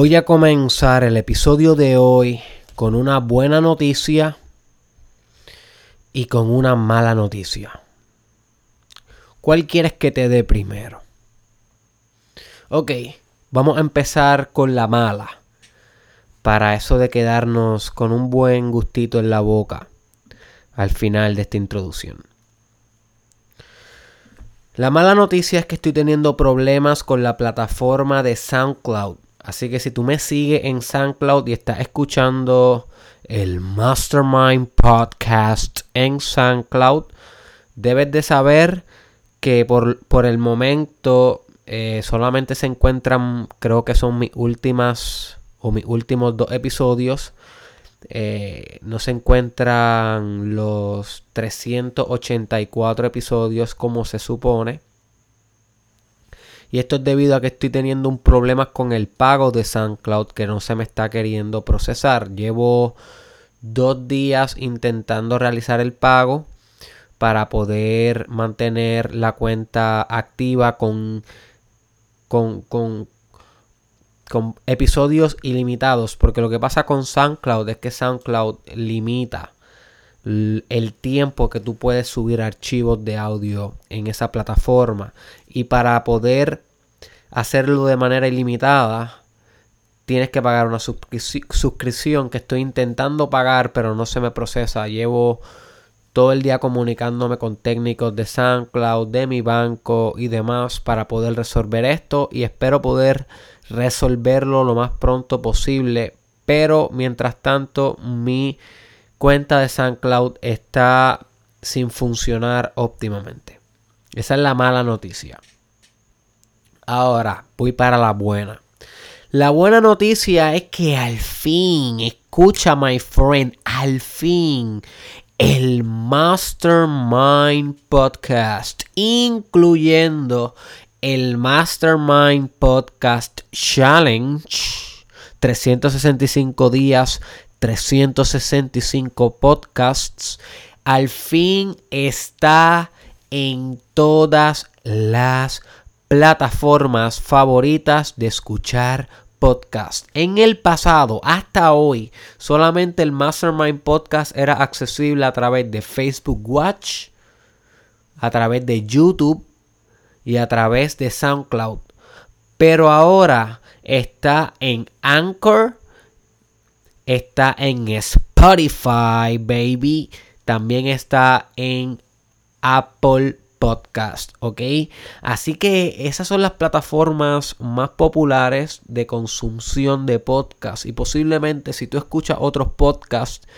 Voy a comenzar el episodio de hoy con una buena noticia y con una mala noticia. ¿Cuál quieres que te dé primero? Ok, vamos a empezar con la mala. Para eso de quedarnos con un buen gustito en la boca al final de esta introducción. La mala noticia es que estoy teniendo problemas con la plataforma de SoundCloud. Así que si tú me sigues en SoundCloud y estás escuchando el Mastermind Podcast en SoundCloud, debes de saber que por, por el momento eh, solamente se encuentran, creo que son mis últimas o mis últimos dos episodios. Eh, no se encuentran los 384 episodios como se supone. Y esto es debido a que estoy teniendo un problema con el pago de SoundCloud que no se me está queriendo procesar. Llevo dos días intentando realizar el pago para poder mantener la cuenta activa con, con, con, con episodios ilimitados. Porque lo que pasa con SoundCloud es que SoundCloud limita el tiempo que tú puedes subir archivos de audio en esa plataforma. Y para poder hacerlo de manera ilimitada, tienes que pagar una suscripción que estoy intentando pagar, pero no se me procesa. Llevo todo el día comunicándome con técnicos de SoundCloud, de mi banco y demás para poder resolver esto y espero poder resolverlo lo más pronto posible. Pero mientras tanto, mi cuenta de SoundCloud está sin funcionar óptimamente. Esa es la mala noticia. Ahora voy para la buena. La buena noticia es que al fin, escucha my friend, al fin el Mastermind Podcast, incluyendo el Mastermind Podcast Challenge, 365 días 365 podcasts, al fin está en todas las plataformas favoritas de escuchar podcast. En el pasado, hasta hoy, solamente el Mastermind Podcast era accesible a través de Facebook Watch, a través de YouTube y a través de SoundCloud. Pero ahora está en Anchor, está en Spotify, baby. También está en Apple Podcast, ¿ok? Así que esas son las plataformas más populares de consumción de podcast. Y posiblemente si tú escuchas otros podcasts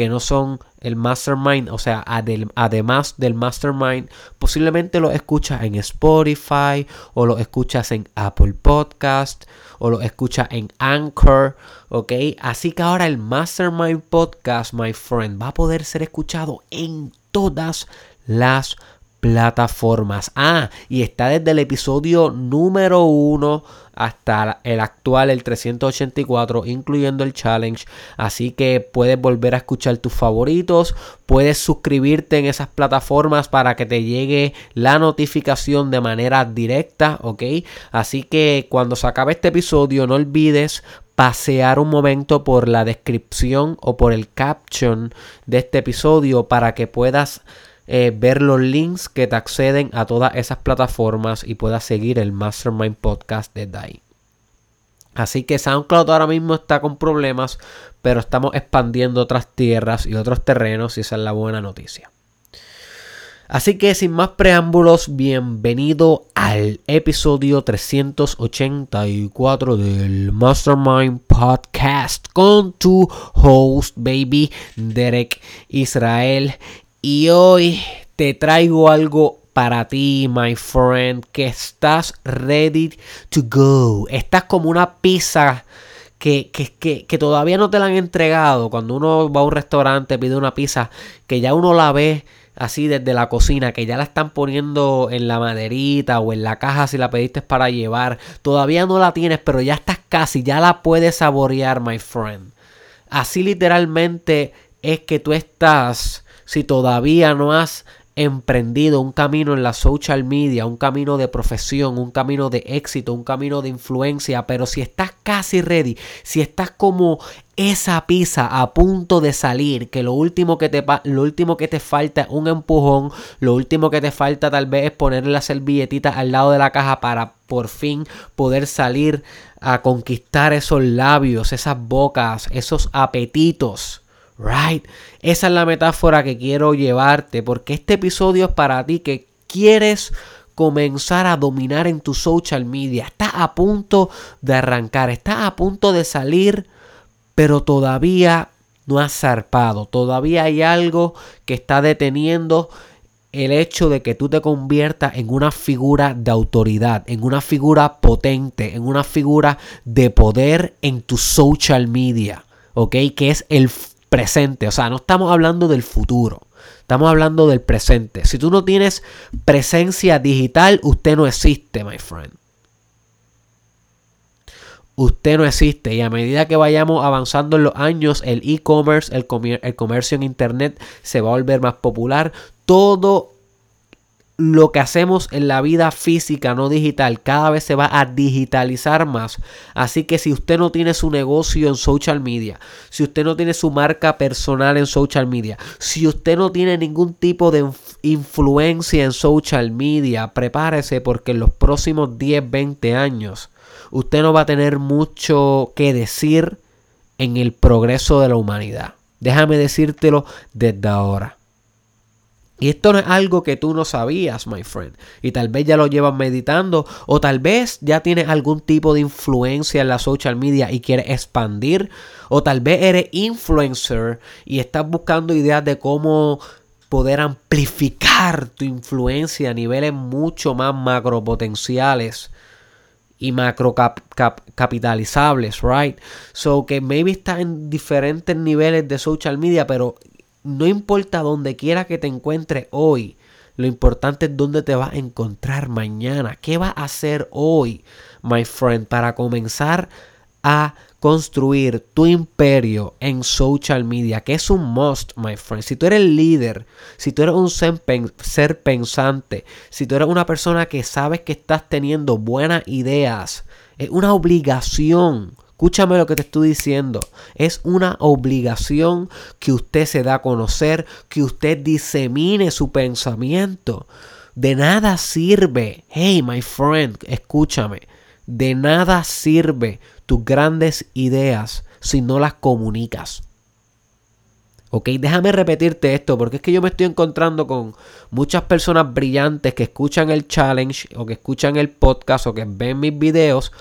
que no son el mastermind, o sea, además del mastermind, posiblemente lo escuchas en Spotify o lo escuchas en Apple Podcast o lo escuchas en Anchor, ¿ok? Así que ahora el mastermind podcast, my friend, va a poder ser escuchado en todas las plataformas. Ah, y está desde el episodio número 1 hasta el actual, el 384, incluyendo el challenge. Así que puedes volver a escuchar tus favoritos. Puedes suscribirte en esas plataformas para que te llegue la notificación de manera directa, ¿ok? Así que cuando se acabe este episodio, no olvides pasear un momento por la descripción o por el caption de este episodio para que puedas eh, ver los links que te acceden a todas esas plataformas y puedas seguir el Mastermind Podcast desde ahí. Así que SoundCloud ahora mismo está con problemas, pero estamos expandiendo otras tierras y otros terrenos y esa es la buena noticia. Así que sin más preámbulos, bienvenido al episodio 384 del Mastermind Podcast con tu host, baby Derek Israel. Y hoy te traigo algo para ti, my friend, que estás ready to go. Estás como una pizza que, que, que, todavía no te la han entregado. Cuando uno va a un restaurante, pide una pizza, que ya uno la ve así desde la cocina, que ya la están poniendo en la maderita o en la caja si la pediste para llevar. Todavía no la tienes, pero ya estás casi, ya la puedes saborear, my friend. Así literalmente es que tú estás si todavía no has emprendido un camino en la social media, un camino de profesión, un camino de éxito, un camino de influencia, pero si estás casi ready, si estás como esa pizza a punto de salir, que lo último que te lo último que te falta es un empujón, lo último que te falta tal vez es ponerle la servilletita al lado de la caja para por fin poder salir a conquistar esos labios, esas bocas, esos apetitos. Right? Esa es la metáfora que quiero llevarte porque este episodio es para ti que quieres comenzar a dominar en tu social media. Estás a punto de arrancar, estás a punto de salir, pero todavía no has zarpado. Todavía hay algo que está deteniendo el hecho de que tú te conviertas en una figura de autoridad, en una figura potente, en una figura de poder en tu social media, ¿ok? Que es el presente, o sea, no estamos hablando del futuro, estamos hablando del presente. Si tú no tienes presencia digital, usted no existe, my friend. Usted no existe y a medida que vayamos avanzando en los años, el e-commerce, el, el comercio en internet se va a volver más popular todo lo que hacemos en la vida física, no digital, cada vez se va a digitalizar más. Así que si usted no tiene su negocio en social media, si usted no tiene su marca personal en social media, si usted no tiene ningún tipo de influencia en social media, prepárese porque en los próximos 10, 20 años usted no va a tener mucho que decir en el progreso de la humanidad. Déjame decírtelo desde ahora. Y esto no es algo que tú no sabías, my friend. Y tal vez ya lo llevas meditando o tal vez ya tienes algún tipo de influencia en la social media y quieres expandir. O tal vez eres influencer y estás buscando ideas de cómo poder amplificar tu influencia a niveles mucho más macropotenciales y macro capitalizables, right? So que maybe estás en diferentes niveles de social media, pero no importa donde quiera que te encuentres hoy, lo importante es dónde te vas a encontrar mañana. ¿Qué vas a hacer hoy, my friend, para comenzar a construir tu imperio en social media? Que es un must, my friend. Si tú eres líder, si tú eres un ser pensante, si tú eres una persona que sabes que estás teniendo buenas ideas, es una obligación Escúchame lo que te estoy diciendo. Es una obligación que usted se da a conocer, que usted disemine su pensamiento. De nada sirve, hey my friend, escúchame, de nada sirve tus grandes ideas si no las comunicas. Ok, déjame repetirte esto porque es que yo me estoy encontrando con muchas personas brillantes que escuchan el challenge o que escuchan el podcast o que ven mis videos,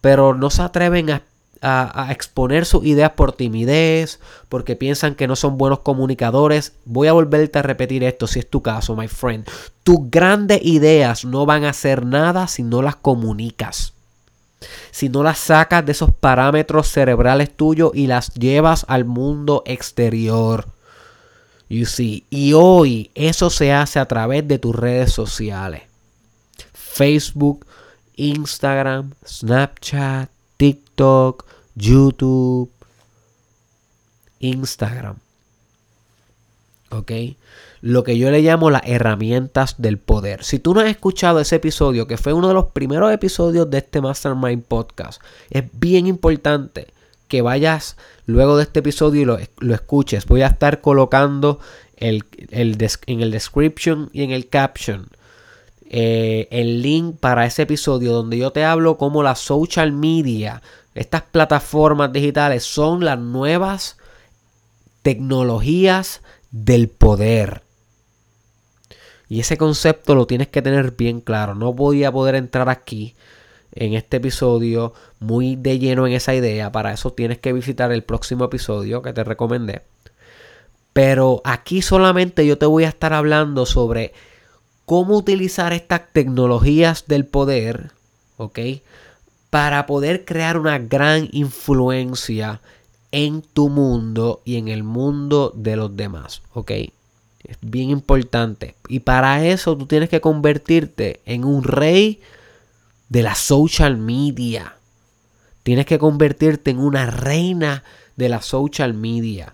pero no se atreven a a, exponer sus ideas por timidez, porque piensan que no son buenos comunicadores. Voy a volverte a repetir esto si es tu caso, my friend. Tus grandes ideas no van a hacer nada si no las comunicas. Si no las sacas de esos parámetros cerebrales tuyos y las llevas al mundo exterior. You see. Y hoy eso se hace a través de tus redes sociales. Facebook, Instagram, Snapchat, TikTok, YouTube, Instagram. ¿Ok? Lo que yo le llamo las herramientas del poder. Si tú no has escuchado ese episodio, que fue uno de los primeros episodios de este Mastermind Podcast, es bien importante que vayas luego de este episodio y lo, escuches. Voy a estar colocando el, en el description y en el caption eh, el link para ese episodio donde yo te hablo cómo la social media, estas plataformas digitales son las nuevas tecnologías del poder. Y ese concepto lo tienes que tener bien claro. No voy a poder entrar aquí en este episodio muy de lleno en esa idea. Para eso tienes que visitar el próximo episodio que te recomendé. Pero aquí solamente yo te voy a estar hablando sobre cómo utilizar estas tecnologías del poder, ¿ok? Para poder crear una gran influencia en tu mundo y en el mundo de los demás, ¿ok? Es bien importante. Y para eso tú tienes que convertirte en un rey de la social media. Tienes que convertirte en una reina de la social media.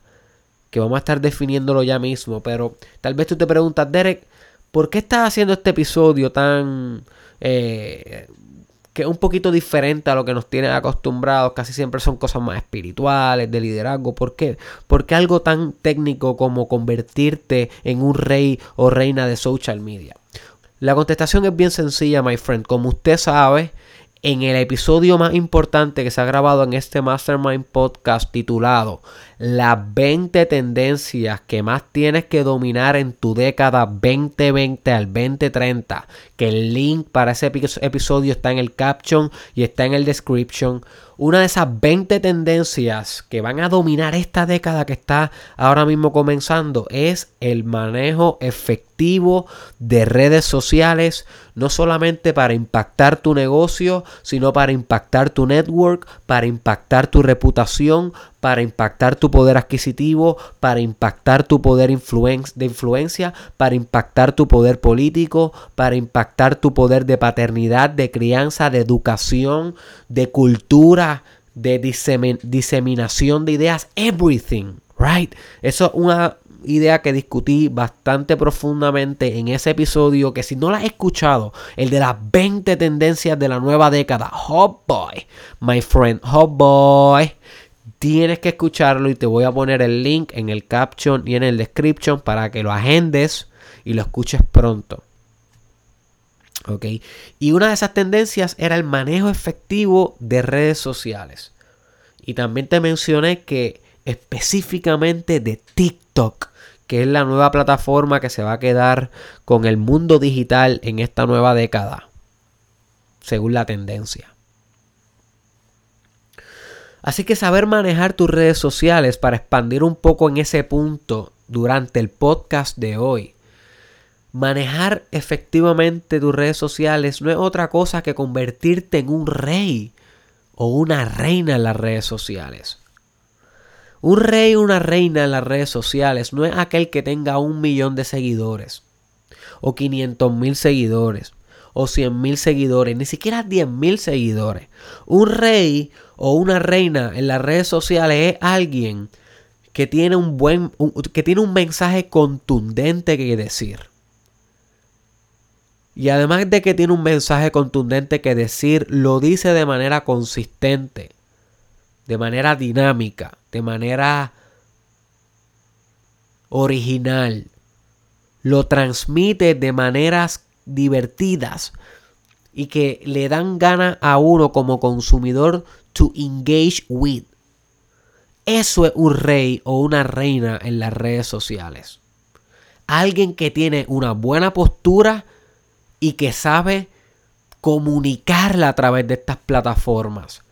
Que vamos a estar definiéndolo ya mismo. Pero tal vez tú te preguntas, Derek, ¿por qué estás haciendo este episodio tan... Eh, que es un poquito diferente a lo que nos tienen acostumbrados. Casi siempre son cosas más espirituales, de liderazgo. ¿Por qué? Porque algo tan técnico como convertirte en un rey o reina de social media. La contestación es bien sencilla, my friend. Como usted sabe, en el episodio más importante que se ha grabado en este Mastermind Podcast titulado Las 20 tendencias que más tienes que dominar en tu década 2020 al 2030, que el link para ese episodio está en el caption y está en el description. Una de esas 20 tendencias que van a dominar esta década que está ahora mismo comenzando es el manejo efectivo de redes sociales, no solamente para impactar tu negocio, sino para impactar tu network, para impactar tu reputación, para impactar tu poder adquisitivo, para impactar tu poder de influencia, para impactar tu poder político, para impactar tu poder de paternidad, de crianza, de educación, de cultura, de diseminación de ideas, everything, right? Eso es una idea que discutí bastante profundamente en ese episodio que si no la has escuchado, el de las 20 tendencias de la nueva década, Hot Boy, my friend, Hot Boy. Tienes que escucharlo y te voy a poner el link en el caption y en el description para que lo agendes y lo escuches pronto. ¿Ok? Y una de esas tendencias era el manejo efectivo de redes sociales. Y también te mencioné que específicamente de TikTok, que es la nueva plataforma que se va a quedar con el mundo digital en esta nueva década, según la tendencia. Así que saber manejar tus redes sociales para expandir un poco en ese punto durante el podcast de hoy. Manejar efectivamente tus redes sociales no es otra cosa que convertirte en un rey o una reina en las redes sociales. Un rey o una reina en las redes sociales no es aquel que tenga un millón de seguidores o 500 mil seguidores o 100 mil seguidores, ni siquiera 10 mil seguidores. Un rey o una reina en las redes sociales es alguien que tiene un buen que tiene un mensaje contundente que decir. Y además de que tiene un mensaje contundente que decir, lo dice de manera consistente, de manera dinámica, de manera original. Lo transmite de maneras divertidas y que le dan gana a uno como consumidor to engage with. Eso es un rey o una reina en las redes sociales. Alguien que tiene una buena postura y que sabe comunicarla a través de estas plataformas.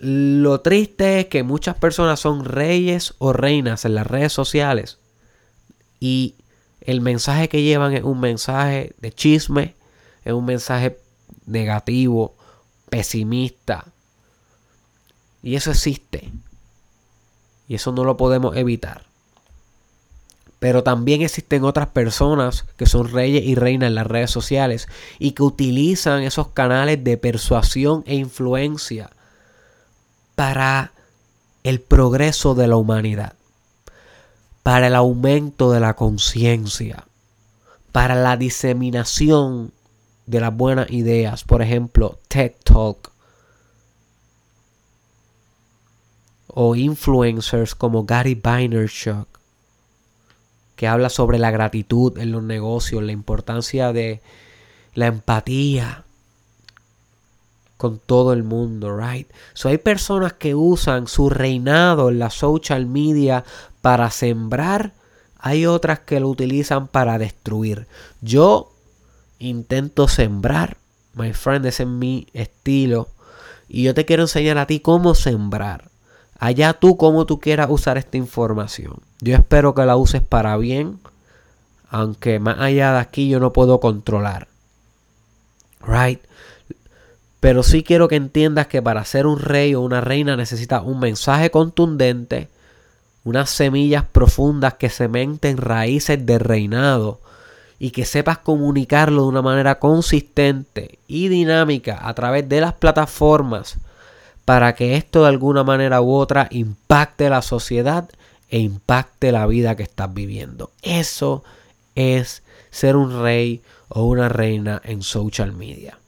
Lo triste es que muchas personas son reyes o reinas en las redes sociales y el mensaje que llevan es un mensaje de chisme, es un mensaje negativo, pesimista. Y eso existe. Y eso no lo podemos evitar. Pero también existen otras personas que son reyes y reinas en las redes sociales y que utilizan esos canales de persuasión e influencia para el progreso de la humanidad para el aumento de la conciencia, para la diseminación de las buenas ideas. Por ejemplo, TED Talk. O influencers como Gary Vaynerchuk, que habla sobre la gratitud en los negocios, la importancia de la empatía con todo el mundo, right? So hay personas que usan su reinado en la social media para sembrar, hay otras que lo utilizan para destruir. Yo intento sembrar, my friend, ese es mi estilo. Y yo te quiero enseñar a ti cómo sembrar. Allá tú cómo tú quieras usar esta información. Yo espero que la uses para bien, aunque más allá de aquí yo no puedo controlar. Right? Pero sí quiero que entiendas que para ser un rey o una reina necesitas un mensaje contundente, unas semillas profundas que cementen raíces de reinado y que sepas comunicarlo de una manera consistente y dinámica a través de las plataformas para que esto de alguna manera u otra impacte la sociedad e impacte la vida que estás viviendo. Eso es ser un rey o una reina en social media.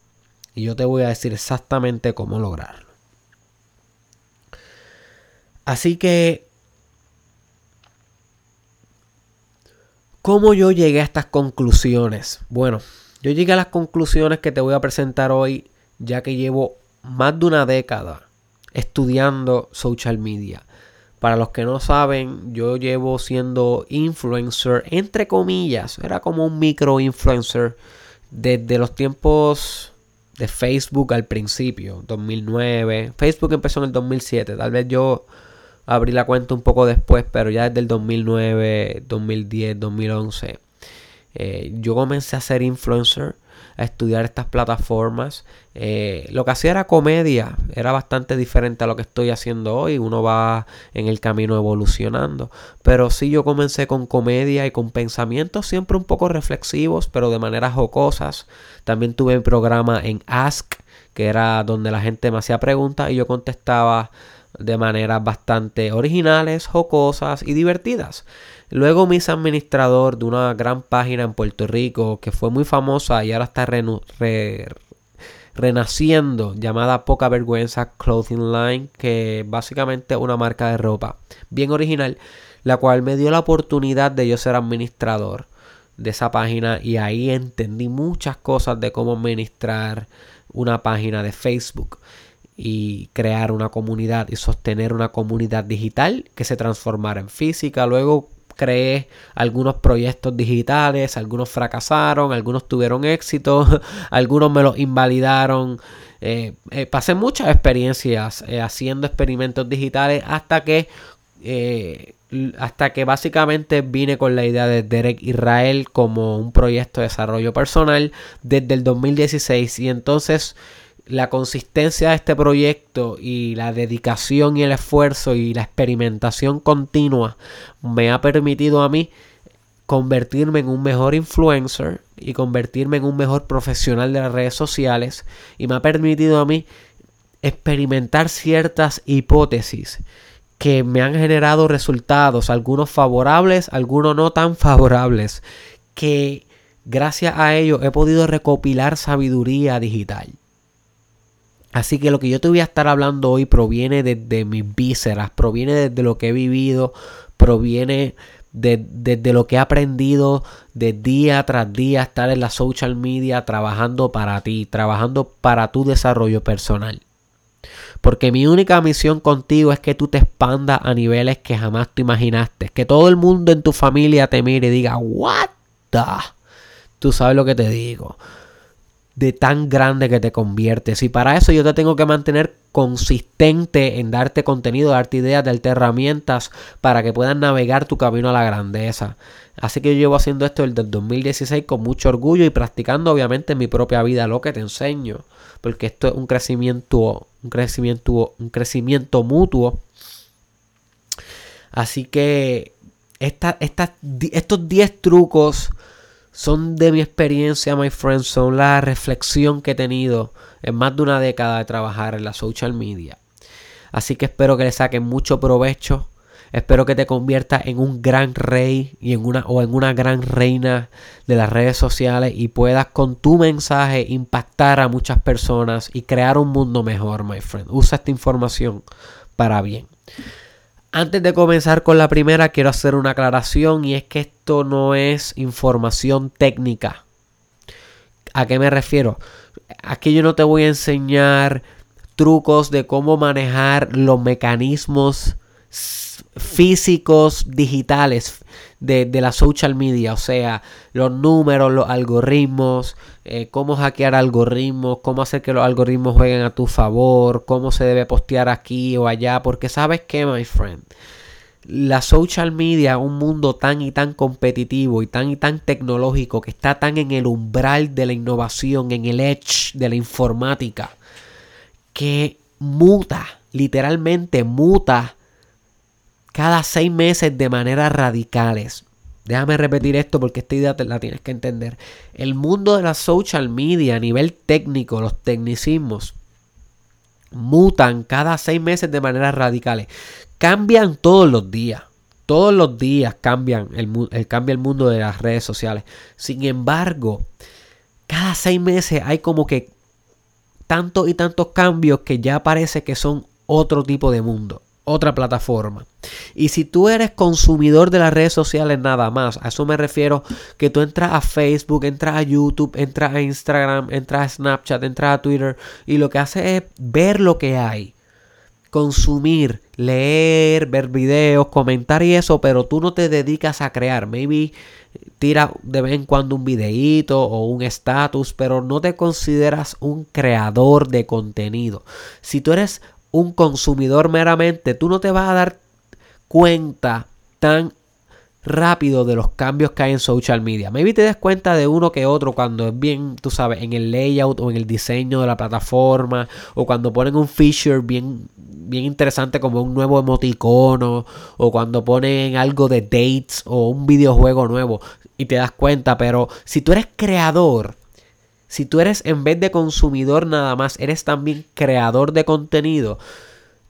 Y yo te voy a decir exactamente cómo lograrlo. Así que, ¿cómo yo llegué a estas conclusiones? Bueno, yo llegué a las conclusiones que te voy a presentar hoy, ya que llevo más de una década estudiando social media. Para los que no saben, yo llevo siendo influencer, entre comillas, era como un micro influencer desde los tiempos de Facebook al principio, 2009. Facebook empezó en el 2007, tal vez yo abrí la cuenta un poco después, pero ya desde el 2009, 2010, 2011. yo comencé a ser influencer a estudiar estas plataformas. Eh, lo que hacía era comedia, era bastante diferente a lo que estoy haciendo hoy. Uno va en el camino evolucionando. Pero sí, yo comencé con comedia y con pensamientos siempre un poco reflexivos, pero de maneras jocosas. También tuve un programa en Ask, que era donde la gente me hacía preguntas y yo contestaba de maneras bastante originales, jocosas y divertidas. Luego hice administrador de una gran página en Puerto Rico que fue muy famosa y ahora está renaciendo, llamada Poca Vergüenza Clothing Line, que básicamente es una marca de ropa bien original, la cual me dio la oportunidad de yo ser administrador de esa página y ahí entendí muchas cosas de cómo administrar una página de Facebook y crear una comunidad y sostener una comunidad digital que se transformara en física. Luego creé algunos proyectos digitales, algunos fracasaron, algunos tuvieron éxito, algunos me los invalidaron. Eh, eh, pasé muchas experiencias eh, haciendo experimentos digitales hasta que hasta que básicamente vine con la idea de Derek Israel como un proyecto de desarrollo personal desde el 2016 y entonces la consistencia de este proyecto y la dedicación y el esfuerzo y la experimentación continua me ha permitido a mí convertirme en un mejor influencer y convertirme en un mejor profesional de las redes sociales y me ha permitido a mí experimentar ciertas hipótesis que me han generado resultados, algunos favorables, algunos no tan favorables, que gracias a ello he podido recopilar sabiduría digital. Así que lo que yo te voy a estar hablando hoy proviene de, mis vísceras, proviene de, lo que he vivido, proviene de, lo que he aprendido de día tras día estar en la social media trabajando para ti, trabajando para tu desarrollo personal. Porque mi única misión contigo es que tú te expandas a niveles que jamás te imaginaste. Que todo el mundo en tu familia te mire y diga, ¿What the? Tú sabes lo que te digo de tan grande que te conviertes. Y para eso yo te tengo que mantener consistente en darte contenido, darte ideas, darte herramientas para que puedas navegar tu camino a la grandeza. Así que yo llevo haciendo esto desde el 2016 con mucho orgullo y practicando obviamente en mi propia vida lo que te enseño. Porque esto es un crecimiento, un crecimiento, un crecimiento mutuo. Así que esta, estos 10 trucos son de mi experiencia, my friends, son la reflexión que he tenido en más de una década de trabajar en la social media. Así que espero que le saquen mucho provecho. Espero que te conviertas en un gran rey y en una, o en una gran reina de las redes sociales y puedas con tu mensaje impactar a muchas personas y crear un mundo mejor, my friend. Usa esta información para bien. Antes de comenzar con la primera, quiero hacer una aclaración y es que esto no es información técnica. ¿A qué me refiero? Aquí yo no te voy a enseñar trucos de cómo manejar los mecanismos físicos digitales de, la social media, o sea, los números, los algoritmos, eh, cómo hackear algoritmos, cómo hacer que los algoritmos jueguen a tu favor, cómo se debe postear aquí o allá, porque sabes que, my friend, la social media, un mundo tan y tan competitivo y tan y tan tecnológico que está tan en el umbral de la innovación, en el edge de la informática, que muta, literalmente muta cada seis meses de manera radicales. Déjame repetir esto porque esta idea la tienes que entender. El mundo de la social media a nivel técnico, los tecnicismos, mutan cada seis meses de manera radicales. Cambian todos los días. Todos los días cambian el, cambia el mundo de las redes sociales. Sin embargo, cada seis meses hay como que tantos y tantos cambios que ya parece que son otro tipo de mundo, otra plataforma. Y si tú eres consumidor de las redes sociales nada más, a eso me refiero que tú entras a Facebook, entras a YouTube, entras a Instagram, entras a Snapchat, entras a Twitter y lo que haces es ver lo que hay consumir, leer, ver videos, comentar y eso, pero tú no te dedicas a crear. Maybe tira de vez en cuando un videíto o un status, pero no te consideras un creador de contenido. Si tú eres un consumidor meramente, tú no te vas a dar cuenta tan rápido de los cambios que hay en social media. Maybe te des cuenta de uno que otro cuando es bien, tú sabes, en el layout o en el diseño de la plataforma o cuando ponen un feature bien, bien interesante como un nuevo emoticono o cuando ponen algo de dates o un videojuego nuevo y te das cuenta, pero si tú eres creador, si tú eres en vez de consumidor nada más, eres también creador de contenido,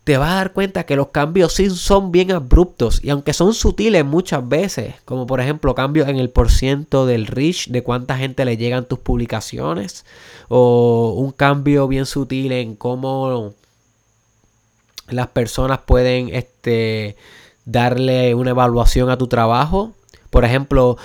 te vas a dar cuenta que los cambios sí son bien abruptos y aunque son sutiles muchas veces, como por ejemplo cambios en el porciento del reach, de cuánta gente le llegan tus publicaciones, o un cambio bien sutil en cómo las personas pueden este, darle una evaluación a tu trabajo. Por ejemplo,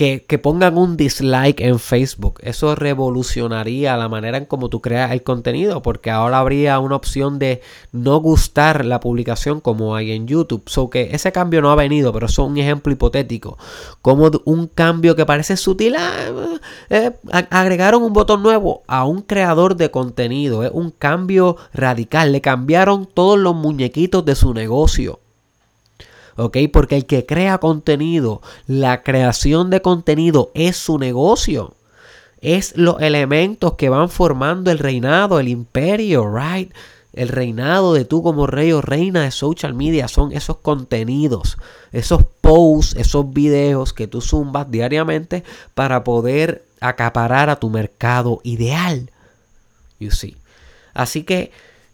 que, pongan un dislike en Facebook. Eso revolucionaría la manera en cómo tú creas el contenido, porque ahora habría una opción de no gustar la publicación como hay en YouTube. So que ese cambio no ha venido, pero eso es un ejemplo hipotético. Como un cambio que parece sutil, ah, eh, agregaron un botón nuevo a un creador de contenido. Es un cambio radical. Le cambiaron todos los muñequitos de su negocio. ¿Ok? Porque el que crea contenido, la creación de contenido es su negocio. Es los elementos que van formando el reinado, el imperio, right? El reinado de tú como rey o reina de social media son esos contenidos, esos posts, esos videos que tú zumbas diariamente para poder acaparar a tu mercado ideal. You see. Así que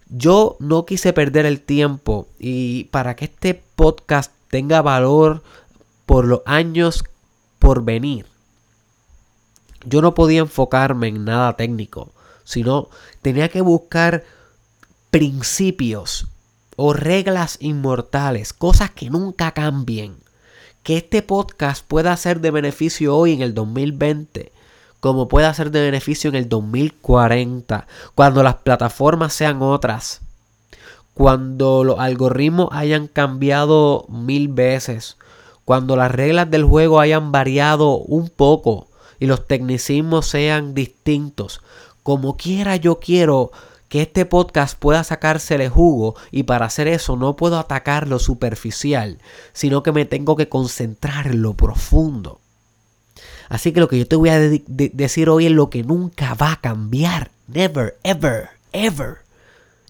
yo no quise perder el tiempo y para que este podcast tenga valor por los años por venir. Yo no podía enfocarme en nada técnico, sino tenía que buscar principios o reglas inmortales, cosas que nunca cambien. Que este podcast pueda ser de beneficio hoy en el 2020, como pueda ser de beneficio en el 2040, cuando las plataformas sean otras cuando los algoritmos hayan cambiado mil veces, cuando las reglas del juego hayan variado un poco y los tecnicismos sean distintos. Como quiera yo quiero que este podcast pueda sacársele jugo y para hacer eso no puedo atacar lo superficial, sino que me tengo que concentrar en lo profundo. Así que lo que yo te voy a decir hoy es lo que nunca va a cambiar. Never, ever, ever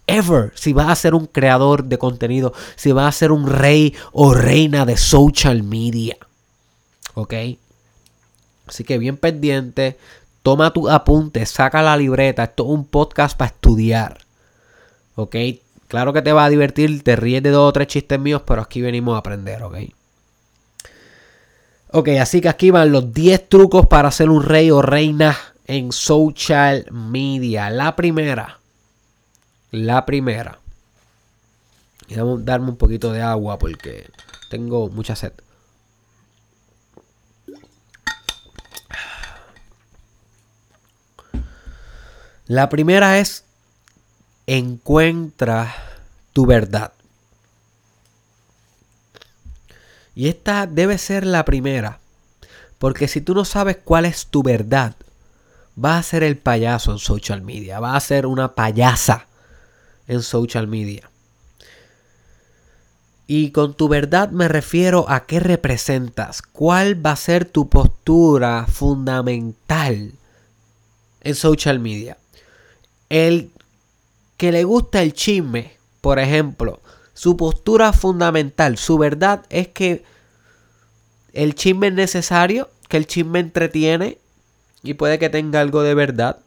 ever si vas a ser un creador de contenido, si vas a ser un rey o reina de social media. ¿Ok? Así que bien pendiente, toma tu apunte, saca la libreta. Esto es un podcast para estudiar. ¿Ok? Claro que te va a divertir, te ríes de dos o tres chistes míos, pero aquí venimos a aprender, ¿ok? Ok, así que aquí van los 10 trucos para ser un rey o reina en social media. La primera, la primera. Y a darme un poquito de agua porque tengo mucha sed. La primera es encuentra tu verdad. Y esta debe ser la primera. Porque si tú no sabes cuál es tu verdad, vas a ser el payaso en social media. Vas a ser una payasa en social media. Y con tu verdad me refiero a qué representas, cuál va a ser tu postura fundamental en social media. El que le gusta el chisme, por ejemplo, su postura fundamental, su verdad es que el chisme es necesario, que el chisme entretiene y puede que tenga algo de verdad.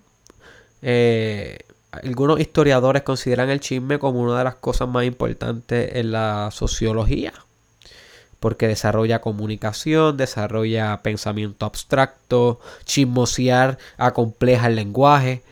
Eh, algunos historiadores consideran el chisme como una de las cosas más importantes en la sociología. porque desarrolla comunicación, desarrolla pensamiento abstracto, chismosear acompleja el lenguaje,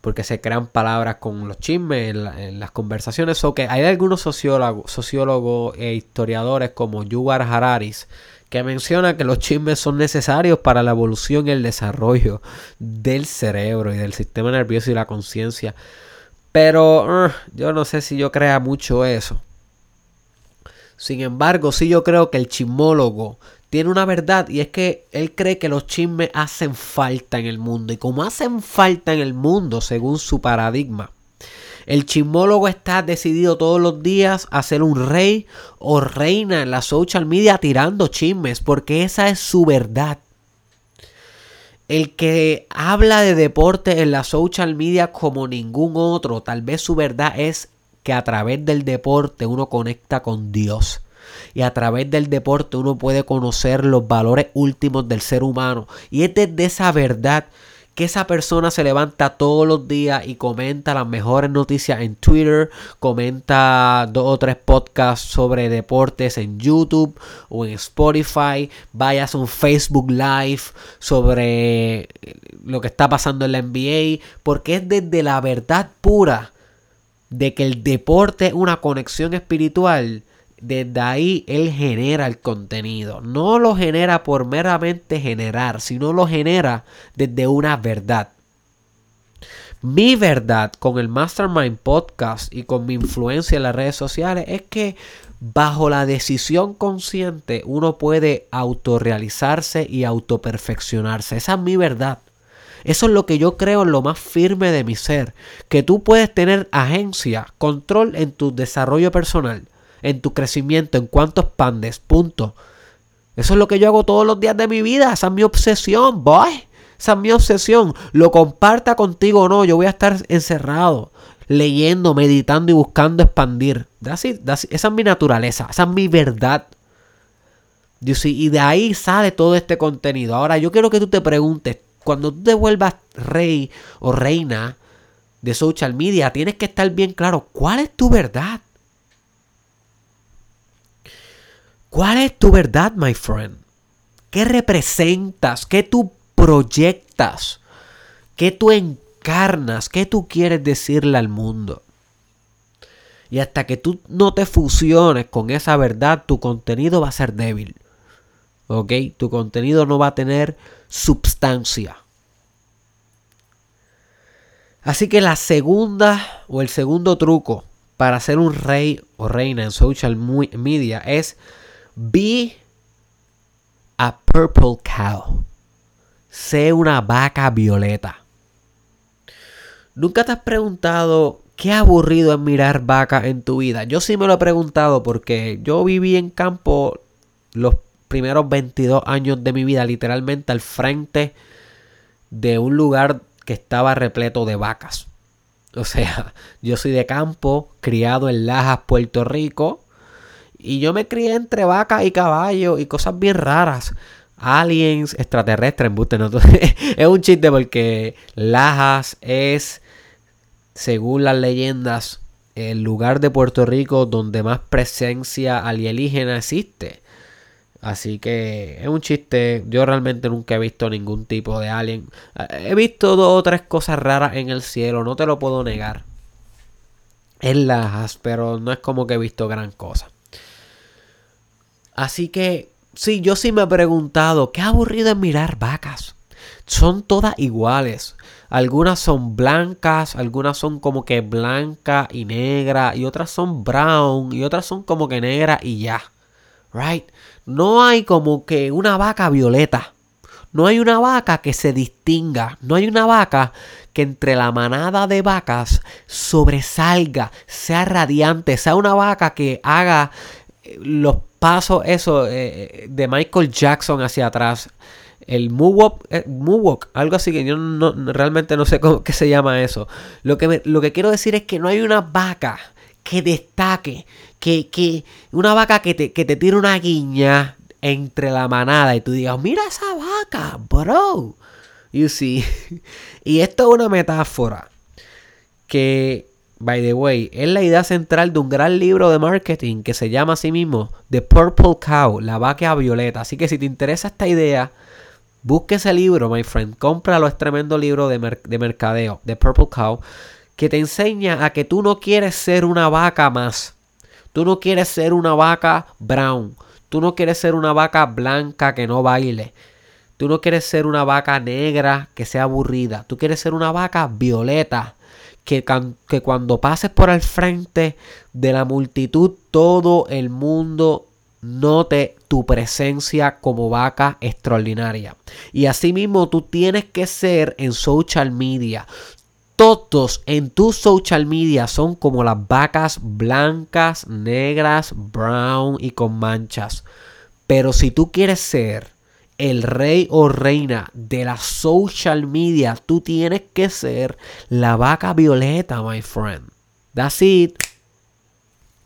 porque se crean palabras con los chismes en, las conversaciones. O que hay algunos sociólogos, sociólogos e historiadores como Yuval Hararis que menciona que los chismes son necesarios para la evolución y el desarrollo del cerebro y del sistema nervioso y la conciencia. Pero uh, yo no sé si yo crea mucho eso. Sin embargo, sí yo creo que el chismólogo tiene una verdad y es que él cree que los chismes hacen falta en el mundo. Y como hacen falta en el mundo, según su paradigma, el chismólogo está decidido todos los días a ser un rey o reina en la social media tirando chismes, porque esa es su verdad. El que habla de deporte en la social media como ningún otro, tal vez su verdad es que a través del deporte uno conecta con Dios. Y a través del deporte uno puede conocer los valores últimos del ser humano. Y es desde esa verdad que esa persona se levanta todos los días y comenta las mejores noticias en Twitter, comenta dos o tres podcasts sobre deportes en YouTube o en Spotify, vayas a un Facebook Live sobre lo que está pasando en la NBA, porque es desde la verdad pura de que el deporte es una conexión espiritual, desde ahí él genera el contenido. No lo genera por meramente generar, sino lo genera desde una verdad. Mi verdad con el Mastermind Podcast y con mi influencia en las redes sociales es que bajo la decisión consciente uno puede autorrealizarse y autoperfeccionarse. Esa es mi verdad. Eso es lo que yo creo en lo más firme de mi ser. Que tú puedes tener agencia, control en tu desarrollo personal, en tu crecimiento, en cuanto expandes. Punto. Eso es lo que yo hago todos los días de mi vida. Esa es mi obsesión, boy. Esa es mi obsesión. Lo comparta contigo o no, yo voy a estar encerrado, leyendo, meditando y buscando expandir. Esa es mi naturaleza, esa es mi verdad. Y de ahí sale todo este contenido. Ahora, yo quiero que tú te preguntes, cuando tú te vuelvas rey o reina de social media, tienes que estar bien claro cuál es tu verdad. ¿Cuál es tu verdad, my friend? ¿Qué representas? ¿Qué tú proyectas? ¿Qué tú encarnas? ¿Qué tú quieres decirle al mundo? Y hasta que tú no te fusiones con esa verdad, tu contenido va a ser débil. ¿Ok? Tu contenido no va a tener substancia. Así que la segunda o el segundo truco para ser un rey o reina en social media es be a purple cow. Sé una vaca violeta. ¿Nunca te has preguntado qué aburrido es mirar vaca en tu vida? Yo sí me lo he preguntado porque yo viví en campo los primeros 22 años de mi vida, literalmente al frente de un lugar que estaba repleto de vacas. O sea, yo soy de campo, criado en Lajas, Puerto Rico, y yo me crié entre vacas y caballos y cosas bien raras. Aliens, extraterrestres, no, es un chiste porque Lajas es, según las leyendas, el lugar de Puerto Rico donde más presencia alienígena existe. Así que es un chiste. Yo realmente nunca he visto ningún tipo de alien. He visto dos o tres cosas raras en el cielo, no te lo puedo negar. En las, pero no es como que he visto gran cosa. Así que, sí, yo sí me he preguntado, qué aburrido es mirar vacas. Son todas iguales. Algunas son blancas, algunas son como que blanca y negra, y otras son brown, y otras son como que negra y ya. Right? No hay como que una vaca violeta. No hay una vaca que se distinga. No hay una vaca que entre la manada de vacas sobresalga, sea radiante, sea una vaca que haga los pasos eso eh, de Michael Jackson hacia atrás. El moonwalk, eh, algo así que yo no, realmente no sé cómo que se llama eso. Lo que, lo que quiero decir es que no hay una vaca que destaque, que, que una vaca que te, que te tire una guiña entre la manada y tú digas, mira esa vaca, bro. You see. y esto es una metáfora que by the way, es la idea central de un gran libro de marketing que se llama así mismo The Purple Cow, la vaca violeta. Así que si te interesa esta idea, busque ese libro, my friend. Cómpralo, es tremendo libro de, de mercadeo, The Purple Cow, que te enseña a que tú no quieres ser una vaca más. Tú no quieres ser una vaca brown. Tú no quieres ser una vaca blanca que no baile. Tú no quieres ser una vaca negra que sea aburrida. Tú quieres ser una vaca violeta que, cuando pases por el frente de la multitud, todo el mundo note tu presencia como vaca extraordinaria. Y asimismo tú tienes que ser en social media. Todos en tu social media son como las vacas blancas, negras, brown y con manchas. Pero si tú quieres ser el rey o reina de la social media, tú tienes que ser la vaca violeta, my friend. That's it.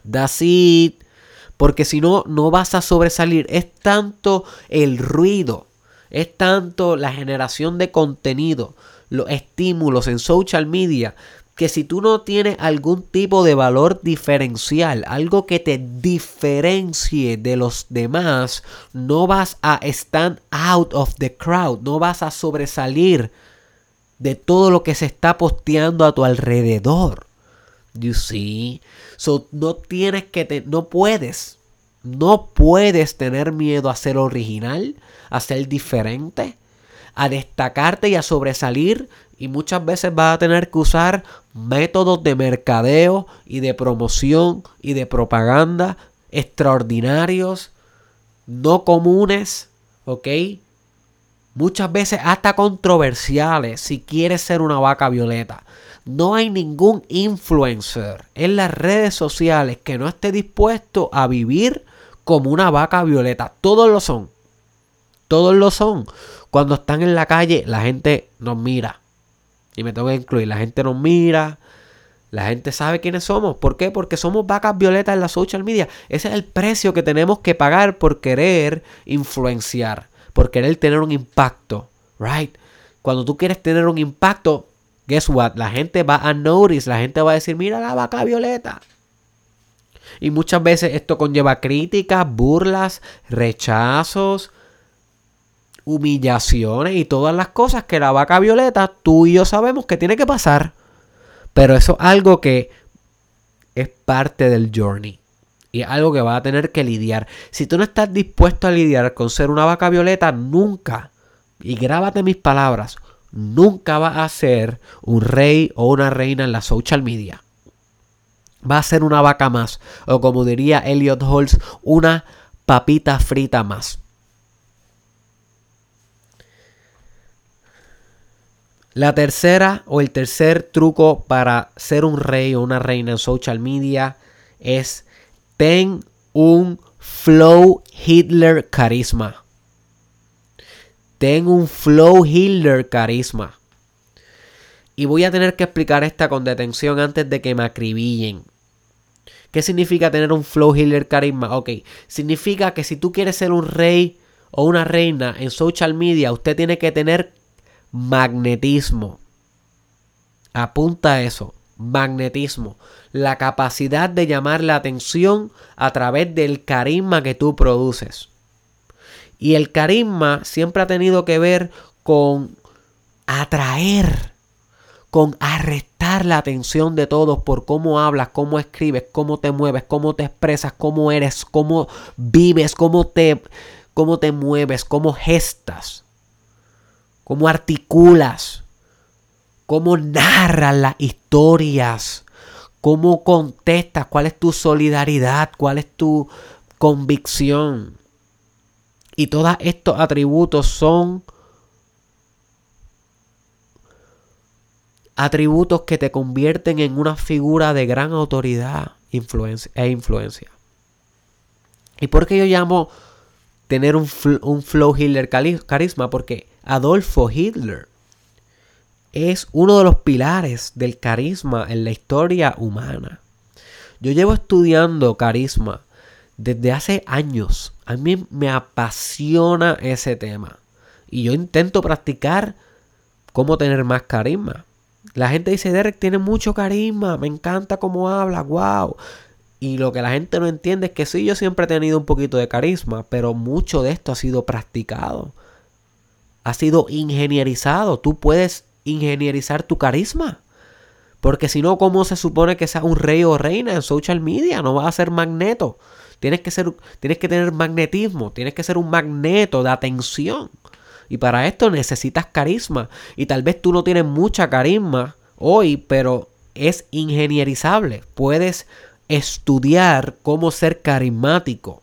That's it. Porque si no, no vas a sobresalir. Es tanto el ruido, es tanto la generación de contenido, los estímulos en social media, que si tú no tienes algún tipo de valor diferencial, algo que te diferencie de los demás, no vas a stand out of the crowd, no vas a sobresalir de todo lo que se está posteando a tu alrededor. You see? So no tienes que te, no puedes no puedes tener miedo a ser original, a ser diferente, a destacarte y a sobresalir y muchas veces vas a tener que usar métodos de mercadeo y de promoción y de propaganda extraordinarios, no comunes, ¿ok? Muchas veces hasta controversiales si quieres ser una vaca violeta. No hay ningún influencer en las redes sociales que no esté dispuesto a vivir como una vaca violeta. Todos lo son. Todos lo son. Cuando están en la calle, la gente nos mira. Y me tengo que incluir, la gente nos mira, la gente sabe quiénes somos. ¿Por qué? Porque somos vacas violetas en la social media. Ese es el precio que tenemos que pagar por querer influenciar, por querer tener un impacto. Right? Cuando tú quieres tener un impacto, guess what? La gente va a notice, la gente va a decir, mira la vaca violeta. Y muchas veces esto conlleva críticas, burlas, rechazos, humillaciones y todas las cosas que la vaca violeta, tú y yo sabemos que tiene que pasar. Pero eso es algo que es parte del journey. Y es algo que va a tener que lidiar. Si tú no estás dispuesto a lidiar con ser una vaca violeta, nunca, y grábate mis palabras, nunca vas a ser un rey o una reina en la social media. Va a ser una vaca más. O como diría Elliot Holtz, una papita frita más. La tercera o el tercer truco para ser un rey o una reina en social media es ten un flow Hitler carisma. Ten un flow Hitler carisma. Y voy a tener que explicar esta con detención antes de que me acribillen. ¿Qué significa tener un flow Hitler carisma? Ok, significa que si tú quieres ser un rey o una reina en social media, usted tiene que tener magnetismo. Apunta a eso, magnetismo. La capacidad de llamar la atención a través del carisma que tú produces. Y el carisma siempre ha tenido que ver con atraer, con arrestar la atención de todos por cómo hablas, cómo escribes, cómo te mueves, cómo te expresas, cómo eres, cómo vives, cómo te, cómo te mueves, cómo gestas cómo articulas, cómo narras las historias, cómo contestas, cuál es tu solidaridad, cuál es tu convicción. Y todos estos atributos son atributos que te convierten en una figura de gran autoridad e influencia. ¿Y por qué yo llamo tener un, un flow Hitler carisma? Porque Adolfo Hitler es uno de los pilares del carisma en la historia humana. Yo llevo estudiando carisma desde hace años. A mí me apasiona ese tema. Y yo intento practicar cómo tener más carisma. La gente dice, Derek tiene mucho carisma, me encanta cómo habla, wow. Y lo que la gente no entiende es que sí, yo siempre he tenido un poquito de carisma, pero mucho de esto ha sido practicado. Ha sido ingenierizado. Tú puedes ingenierizar tu carisma. Porque si no, ¿cómo se supone que sea un rey o reina en social media? No vas a ser magneto. Tienes que, ser, tienes que tener magnetismo. Tienes que ser un magneto de atención. Y para esto necesitas carisma. Y tal vez tú no tienes mucha carisma hoy, pero es ingenierizable. Puedes estudiar cómo ser carismático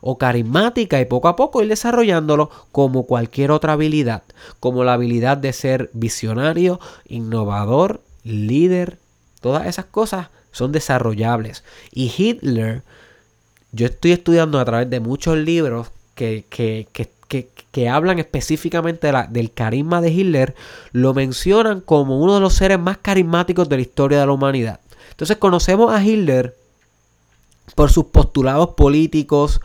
o carismática y poco a poco ir desarrollándolo como cualquier otra habilidad, como la habilidad de ser visionario, innovador, líder, todas esas cosas son desarrollables. Y Hitler, yo estoy estudiando a través de muchos libros que, que, que, hablan específicamente del carisma de Hitler, lo mencionan como uno de los seres más carismáticos de la historia de la humanidad. Entonces conocemos a Hitler por sus postulados políticos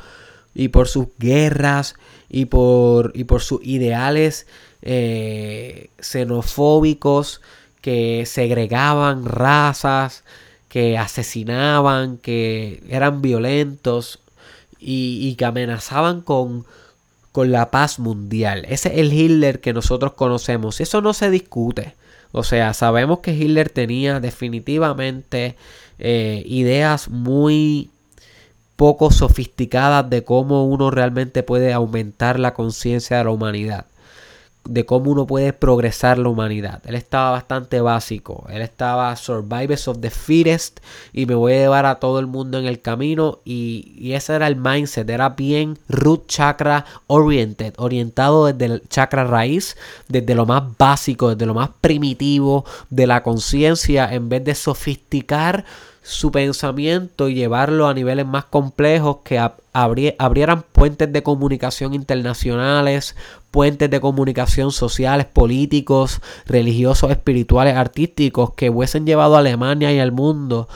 y por sus guerras y por, y por sus ideales eh, xenofóbicos que segregaban razas, que asesinaban, que eran violentos y, y que amenazaban con, con la paz mundial. Ese es el Hitler que nosotros conocemos. Eso no se discute. O sea, sabemos que Hitler tenía definitivamente eh, ideas muy poco sofisticadas de cómo uno realmente puede aumentar la conciencia de la humanidad de cómo uno puede progresar la humanidad. Él estaba bastante básico. Él estaba survivors of the fittest y me voy a llevar a todo el mundo en el camino. Y, ese era el mindset. Era bien root chakra oriented. Orientado desde el chakra raíz. Desde lo más básico, desde lo más primitivo de la conciencia. En vez de sofisticar su pensamiento y llevarlo a niveles más complejos que abrieran puentes de comunicación internacionales, puentes de comunicación sociales, políticos, religiosos, espirituales, artísticos que hubiesen llevado a Alemania y al mundo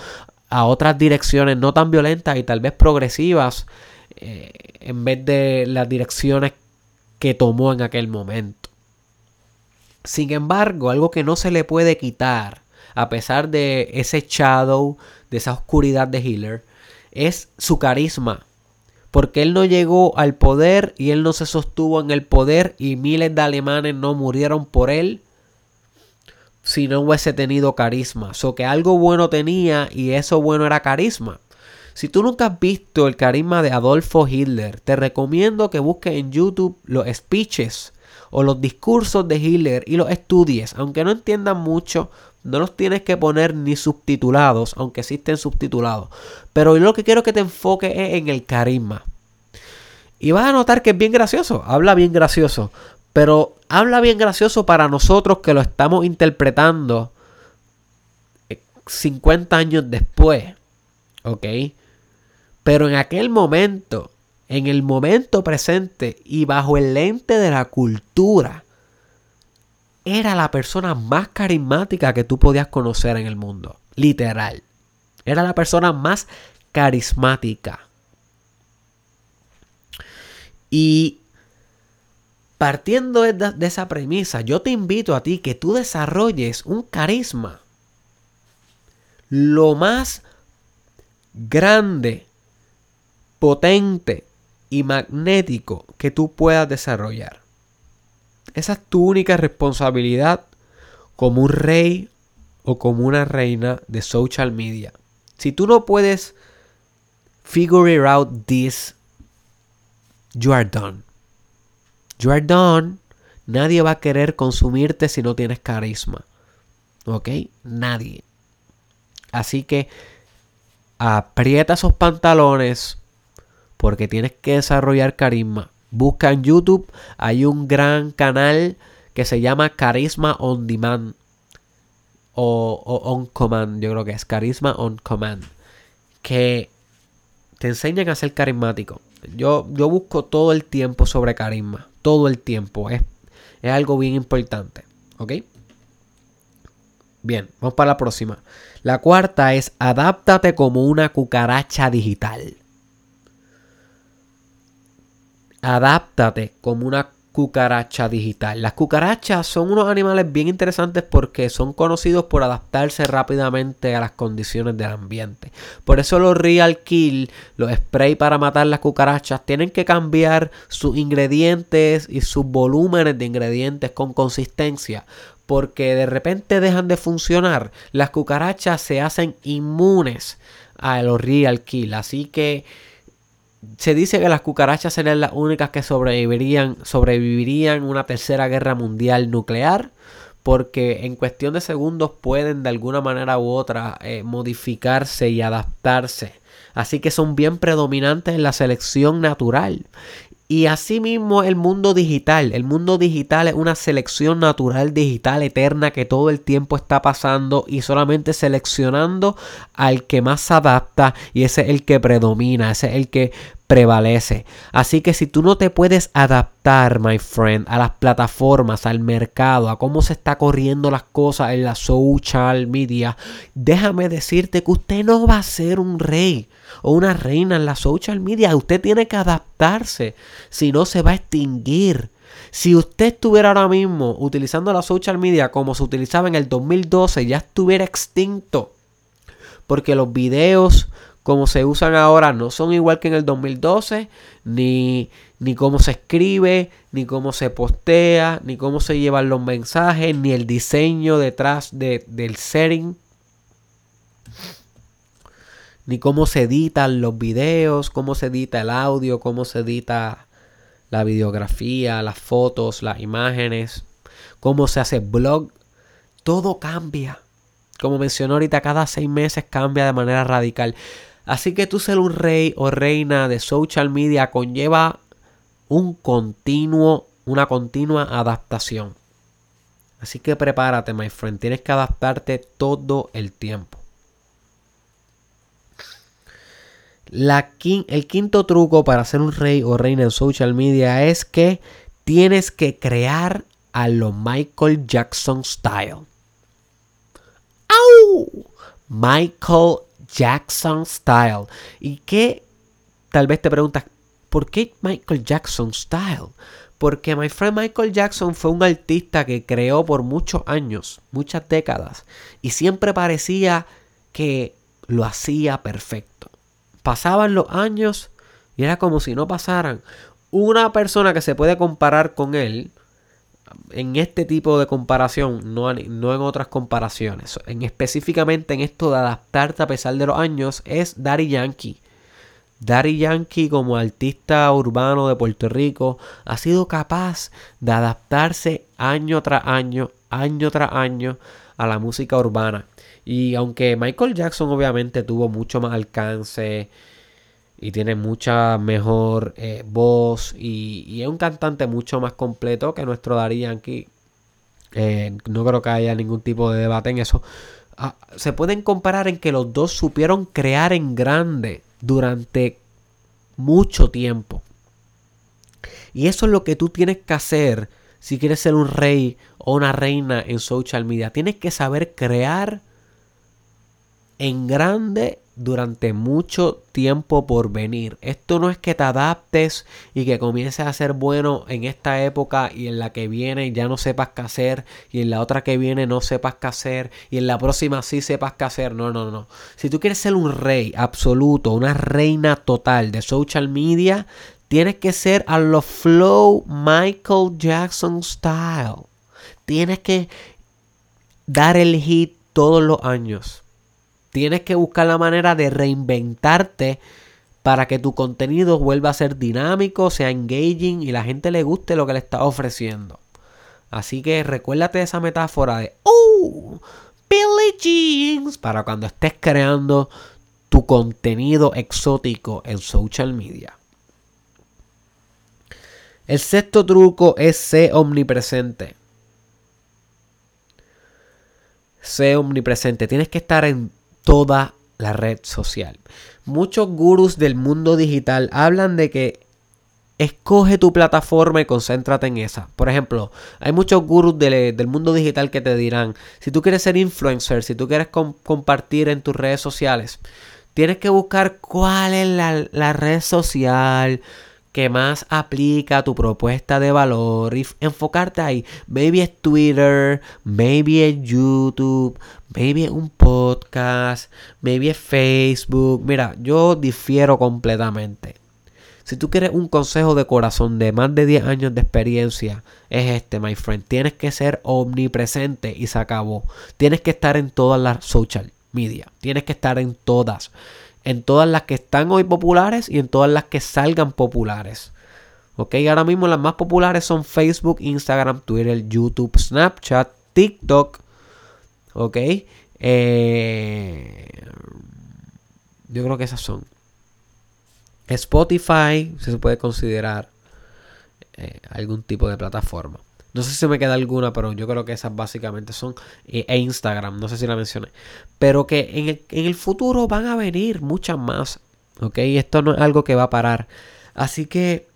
a otras direcciones no tan violentas y tal vez progresivas eh, en vez de las direcciones que tomó en aquel momento. Sin embargo, algo que no se le puede quitar, a pesar de ese shadow, de esa oscuridad de Hitler, es su carisma. Porque él no llegó al poder y él no se sostuvo en el poder y miles de alemanes no murieron por él si no hubiese tenido carisma. So que algo bueno tenía y eso bueno era carisma. Si tú nunca has visto el carisma de Adolfo Hitler, te recomiendo que busques en YouTube los speeches o los discursos de Hitler y los estudies, aunque no entiendan mucho, no los tienes que poner ni subtitulados, aunque existen subtitulados. Pero lo que quiero que te enfoques es en el carisma. Y vas a notar que es bien gracioso, habla bien gracioso. Pero habla bien gracioso para nosotros que lo estamos interpretando 50 eh, años después. ¿Ok? Pero en aquel momento, en el momento presente y bajo el lente de la cultura, era la persona más carismática que tú podías conocer en el mundo. Literal. Era la persona más carismática. Y partiendo de, esa premisa, yo te invito a ti que tú desarrolles un carisma lo más grande, potente y magnético que tú puedas desarrollar. Esa es tu única responsabilidad como un rey o como una reina de social media. Si tú no puedes figure out this, you are done. You are done. Nadie va a querer consumirte si no tienes carisma. ¿Ok? Nadie. Así que aprieta esos pantalones porque tienes que desarrollar carisma. Busca en YouTube, hay un gran canal que se llama Carisma On Demand. O, On Command, yo creo que es Carisma On Command. Que te enseñan a ser carismático. Yo, yo busco todo el tiempo sobre carisma. Todo el tiempo. Es, es algo bien importante. ¿Ok? Bien, vamos para la próxima. La cuarta es adáptate como una cucaracha digital. Adáptate como una cucaracha digital. Las cucarachas son unos animales bien interesantes porque son conocidos por adaptarse rápidamente a las condiciones del ambiente. Por eso los Real Kill, los spray para matar las cucarachas, tienen que cambiar sus ingredientes y sus volúmenes de ingredientes con consistencia. Porque de repente dejan de funcionar. Las cucarachas se hacen inmunes a los Real Kill. Así que se dice que las cucarachas serían las únicas que sobrevivirían, sobrevivirían una tercera guerra mundial nuclear, porque en cuestión de segundos pueden de alguna manera u otra eh, modificarse y adaptarse. Así que son bien predominantes en la selección natural. Y asimismo el mundo digital. El mundo digital es una selección natural digital eterna que todo el tiempo está pasando y solamente seleccionando al que más se adapta y ese es el que predomina, ese es el que prevalece. Así que si tú no te puedes adaptar, my friend, a las plataformas, al mercado, a cómo se está corriendo las cosas en la social media, déjame decirte que usted no va a ser un rey o una reina en la social media. Usted tiene que adaptarse, si no se va a extinguir. Si usted estuviera ahora mismo utilizando la social media como se utilizaba en el 2012, ya estuviera extinto. Porque los videos como se usan ahora no son igual que en el 2012, ni, ni cómo se escribe, ni cómo se postea, ni cómo se llevan los mensajes, ni el diseño detrás del setting, ni cómo se editan los videos, cómo se edita el audio, cómo se edita la videografía, las fotos, las imágenes, cómo se hace blog. Todo cambia. Como mencionó ahorita, cada seis meses cambia de manera radical. Así que tú ser un rey o reina de social media conlleva un continuo, una continua adaptación. Así que prepárate, my friend. Tienes que adaptarte todo el tiempo. El quinto truco para ser un rey o reina en social media es que tienes que crear a lo Michael Jackson style. ¡Au! Michael Jackson Style. Y que tal vez te preguntas, ¿por qué Michael Jackson Style? Porque my friend Michael Jackson fue un artista que creó por muchos años, muchas décadas, y siempre parecía que lo hacía perfecto. Pasaban los años y era como si no pasaran. Una persona que se puede comparar con él en este tipo de comparación, no, en otras comparaciones, en específicamente en esto de adaptarte a pesar de los años, es Daddy Yankee. Daddy Yankee como artista urbano de Puerto Rico ha sido capaz de adaptarse año tras año, año tras año a la música urbana. Y aunque Michael Jackson obviamente tuvo mucho más alcance, y tiene mucha mejor eh, voz y, es un cantante mucho más completo que nuestro Daddy Yankee. Eh, no creo que haya ningún tipo de debate en eso. Ah, se pueden comparar en que los dos supieron crear en grande durante mucho tiempo. Y eso es lo que tú tienes que hacer si quieres ser un rey o una reina en social media. Tienes que saber crear en grande durante mucho tiempo por venir. Esto no es que te adaptes y que comiences a ser bueno en esta época y en la que viene ya no sepas qué hacer y en la otra que viene no sepas qué hacer y en la próxima sí sepas qué hacer. No, no, no. Si tú quieres ser un rey absoluto, una reina total de social media, tienes que ser a lo flow Michael Jackson style. Tienes que dar el hit todos los años Tienes que buscar la manera de reinventarte para que tu contenido vuelva a ser dinámico, sea engaging y la gente le guste lo que le estás ofreciendo. Así que recuérdate esa metáfora de ¡Oh! Billy Jeans para cuando estés creando tu contenido exótico en social media. El sexto truco es ser omnipresente. Sé omnipresente. Tienes que estar en toda la red social. Muchos gurús del mundo digital hablan de que escoge tu plataforma y concéntrate en esa. Por ejemplo, hay muchos gurús del, mundo digital que te dirán, si tú quieres ser influencer, si tú quieres compartir en tus redes sociales, tienes que buscar cuál es la, la red social que más aplica tu propuesta de valor y enfocarte ahí. Maybe es Twitter, maybe es YouTube, maybe es un podcast, maybe es Facebook. Mira, yo difiero completamente. Si tú quieres un consejo de corazón de más de 10 años de experiencia, es este, my friend. Tienes que ser omnipresente y se acabó. Tienes que estar en todas las social media. Tienes que estar en todas en todas las que están hoy populares y en todas las que salgan populares. Ok, ahora mismo las más populares son Facebook, Instagram, Twitter, YouTube, Snapchat, TikTok. Ok, eh, yo creo que esas son. Spotify se puede considerar eh, algún tipo de plataforma. No sé si me queda alguna, pero yo creo que esas básicamente son. Eh, e Instagram, no sé si la mencioné. Pero que en el, en el futuro van a venir muchas más. ¿Ok? Esto no es algo que va a parar. Así que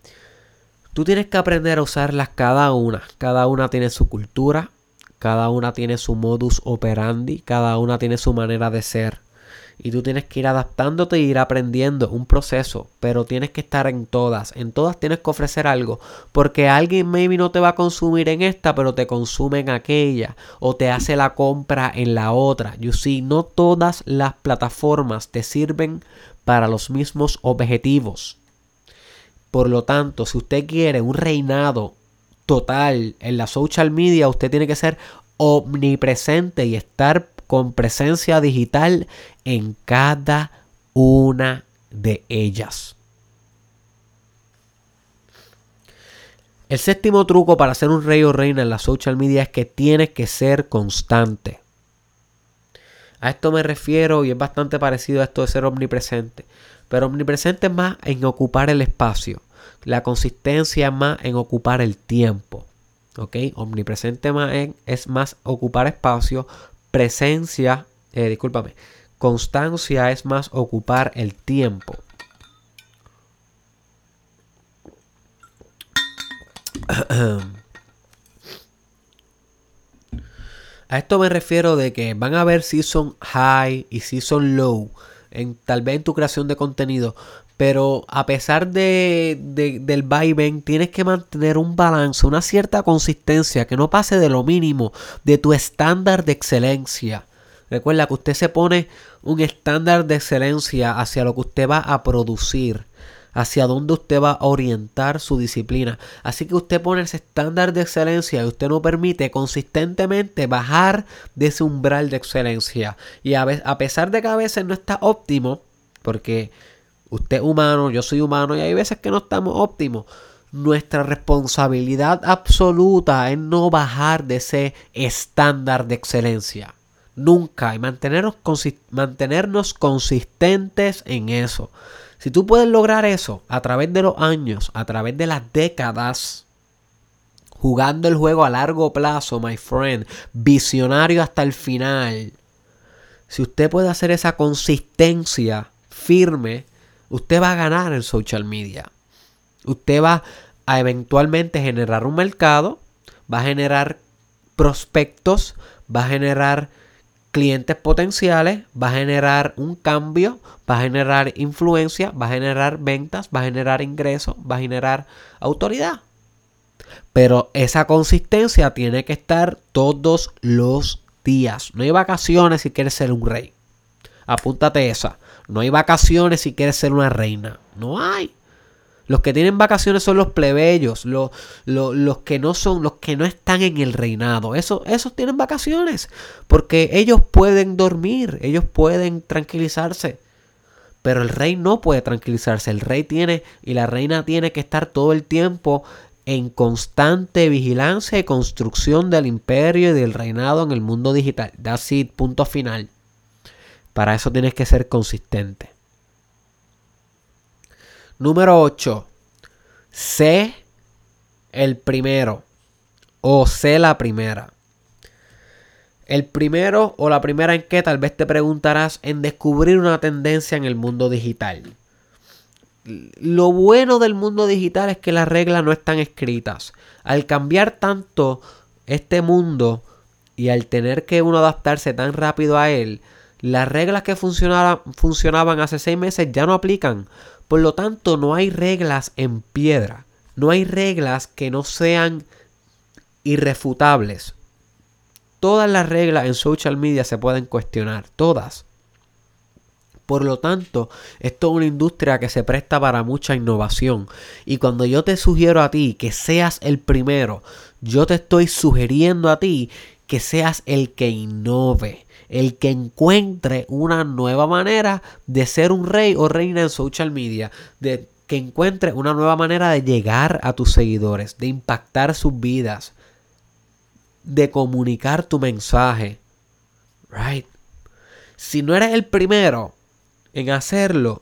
tú tienes que aprender a usarlas cada una. Cada una tiene su cultura. Cada una tiene su modus operandi. Cada una tiene su manera de ser y tú tienes que ir adaptándote e ir aprendiendo un proceso, pero tienes que estar en todas, en todas tienes que ofrecer algo, porque alguien maybe no te va a consumir en esta, pero te consume en aquella, o te hace la compra en la otra. You see, no todas las plataformas te sirven para los mismos objetivos. Por lo tanto, si usted quiere un reinado total en la social media, usted tiene que ser omnipresente y estar con presencia digital en cada una de ellas. El séptimo truco para ser un rey o reina en la social media es que tienes que ser constante. A esto me refiero y es bastante parecido a esto de ser omnipresente. Pero omnipresente es más en ocupar el espacio. La consistencia es más en ocupar el tiempo. ¿Ok? Omnipresente más es más ocupar espacio. Presencia, eh, discúlpame, Constancia es más ocupar el tiempo. A esto me refiero de que van a haber season high y season low, en, tal vez en tu creación de contenido, pero a pesar de, del vaivén, tienes que mantener un balance, una cierta consistencia, que no pase de lo mínimo, de tu estándar de excelencia. Recuerda que usted se pone un estándar de excelencia hacia lo que usted va a producir, hacia dónde usted va a orientar su disciplina. Así que usted pone ese estándar de excelencia y usted no permite consistentemente bajar de ese umbral de excelencia. Y a pesar de que a veces no está óptimo, porque usted es humano, yo soy humano y hay veces que no estamos óptimos. Nuestra responsabilidad absoluta es no bajar de ese estándar de excelencia. Nunca. Y mantenernos, mantenernos consistentes en eso. Si tú puedes lograr eso a través de los años, a través de las décadas, jugando el juego a largo plazo, my friend, visionario hasta el final. Si usted puede hacer esa consistencia firme, usted va a ganar en social media. Usted va a eventualmente generar un mercado, va a generar prospectos, va a generar clientes potenciales, va a generar un cambio, va a generar influencia, va a generar ventas, va a generar ingresos, va a generar autoridad. Pero esa consistencia tiene que estar todos los días. No hay vacaciones si quieres ser un rey. Apúntate esa. No hay vacaciones si quieres ser una reina. No hay. Los que tienen vacaciones son los plebeyos, los, los, que no son, los que no están en el reinado. Eso, esos tienen vacaciones. Porque ellos pueden dormir, ellos pueden tranquilizarse. Pero el rey no puede tranquilizarse. El rey tiene y la reina tiene que estar todo el tiempo en constante vigilancia y construcción del imperio y del reinado en el mundo digital. That's it, punto final. Para eso tienes que ser consistente. Número 8. Sé el primero o sé la primera. El primero o la primera en que tal vez te preguntarás en descubrir una tendencia en el mundo digital. Lo bueno del mundo digital es que las reglas no están escritas. Al cambiar tanto este mundo y al tener que uno adaptarse tan rápido a él, Las reglas que funcionaban, hace seis meses ya no aplican. Por lo tanto, no hay reglas en piedra. No hay reglas que no sean irrefutables. Todas las reglas en social media se pueden cuestionar. Todas. Por lo tanto, esto es una industria que se presta para mucha innovación. Y cuando yo te sugiero a ti que seas el primero, yo te estoy sugiriendo a ti que seas el que innove, el que encuentre una nueva manera de ser un rey o reina en social media, de que encuentre una nueva manera de llegar a tus seguidores, de impactar sus vidas, de comunicar tu mensaje. Right? Si no eres el primero, en hacerlo,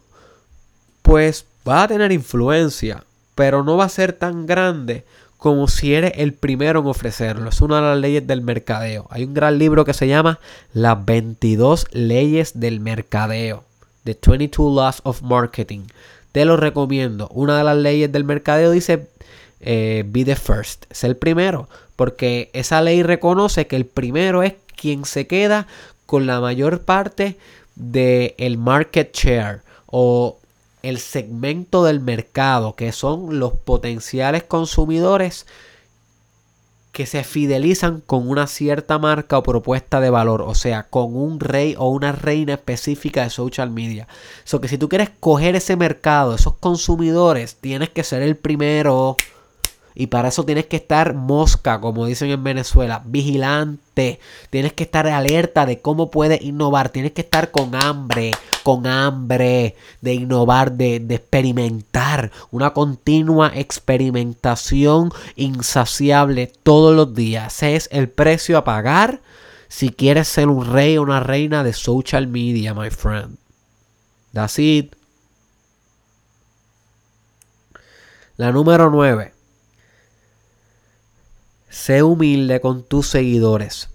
pues va a tener influencia, pero no va a ser tan grande como si eres el primero en ofrecerlo. Es una de las leyes del mercadeo. Hay un gran libro que se llama Las 22 leyes del mercadeo. The 22 Laws of Marketing. Te lo recomiendo. Una de las leyes del mercadeo dice eh, be the first. Es el primero. Porque esa ley reconoce que el primero es quien se queda con la mayor parte del el market share o el segmento del mercado que son los potenciales consumidores que se fidelizan con una cierta marca o propuesta de valor, o sea, con un rey o una reina específica de social media. So que si tú quieres coger ese mercado, esos consumidores, tienes que ser el primero. Y para eso tienes que estar mosca, como dicen en Venezuela, vigilante. Tienes que estar alerta de cómo puedes innovar. Tienes que estar con hambre, con hambre de innovar, de, de experimentar. Una continua experimentación insaciable todos los días. Ese es el precio a pagar si quieres ser un rey o una reina de social media, my friend. That's it. La número 9. Sé humilde con tus seguidores.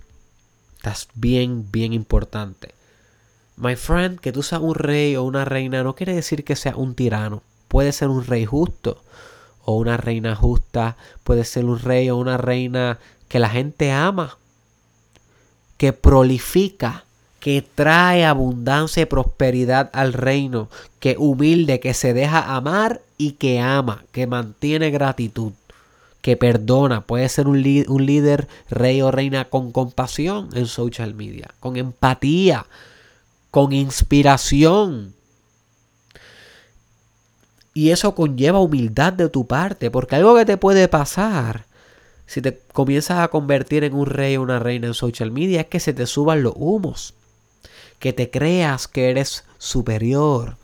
Estás bien, bien importante. My friend, que tú seas un rey o una reina no quiere decir que seas un tirano. Puede ser un rey justo o una reina justa. Puede ser un rey o una reina que la gente ama. Que prolifica. Que trae abundancia y prosperidad al reino. Que humilde, que se deja amar y que ama. Que mantiene gratitud que perdona, puede ser un, un, líder, rey o reina con compasión en social media, con empatía, con inspiración. Y eso conlleva humildad de tu parte, porque algo que te puede pasar si te comienzas a convertir en un rey o una reina en social media es que se te suban los humos, que te creas que eres superior,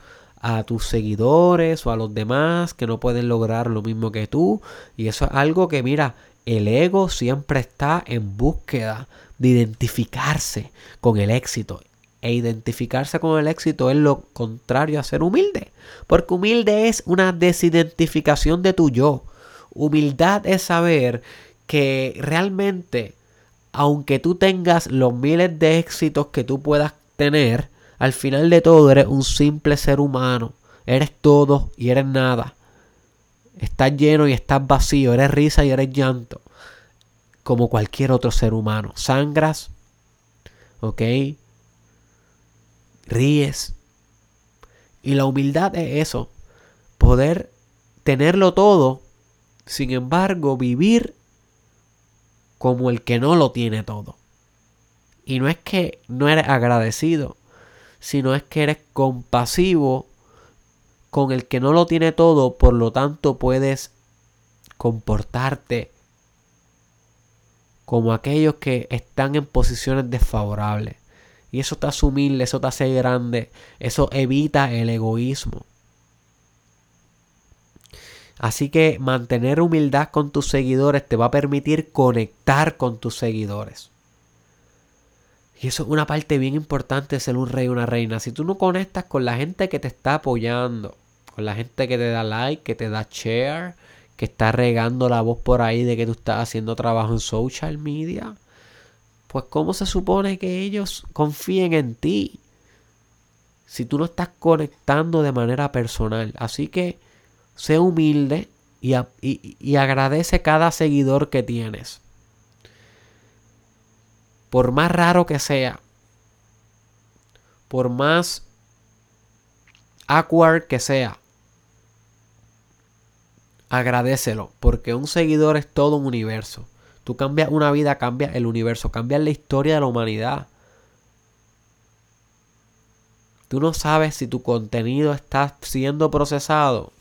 a tus seguidores o a los demás que no pueden lograr lo mismo que tú. Y eso es algo que, mira, el ego siempre está en búsqueda de identificarse con el éxito. E identificarse con el éxito es lo contrario a ser humilde. Porque humilde es una desidentificación de tu yo. Humildad es saber que realmente, aunque tú tengas los miles de éxitos que tú puedas tener, al final de todo eres un simple ser humano. Eres todo y eres nada. Estás lleno y estás vacío. Eres risa y eres llanto. Como cualquier otro ser humano. Sangras. ¿Ok? Ríes. Y la humildad es eso. Poder tenerlo todo. Sin embargo, vivir como el que no lo tiene todo. Y no es que no eres agradecido sino es que eres compasivo con el que no lo tiene todo, por lo tanto puedes comportarte como aquellos que están en posiciones desfavorables. Y eso te hace humilde, eso te hace grande, eso evita el egoísmo. Así que mantener humildad con tus seguidores te va a permitir conectar con tus seguidores. Y eso es una parte bien importante de ser un rey o una reina. Si tú no conectas con la gente que te está apoyando, con la gente que te da like, que te da share, que está regando la voz por ahí de que tú estás haciendo trabajo en social media, pues ¿cómo se supone que ellos confíen en ti? Si tú no estás conectando de manera personal. Así que sé humilde y, y, y agradece cada seguidor que tienes por más raro que sea, por más awkward que sea, agradecelo, porque un seguidor es todo un universo. Tú cambias una vida, cambias el universo, cambias la historia de la humanidad. Tú no sabes si tu contenido está siendo procesado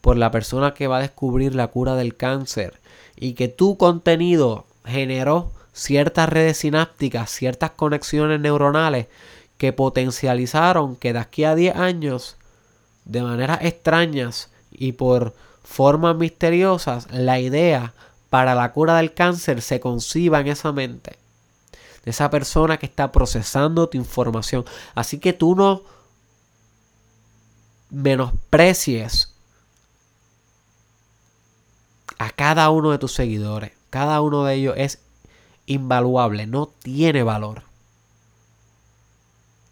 por la persona que va a descubrir la cura del cáncer y que tu contenido generó ciertas redes sinápticas, ciertas conexiones neuronales que potencializaron que de aquí a 10 años, de maneras extrañas y por formas misteriosas, la idea para la cura del cáncer se conciba en esa mente. De esa persona que está procesando tu información. Así que tú no menosprecies a cada uno de tus seguidores. Cada uno de ellos es invaluable, no tiene valor.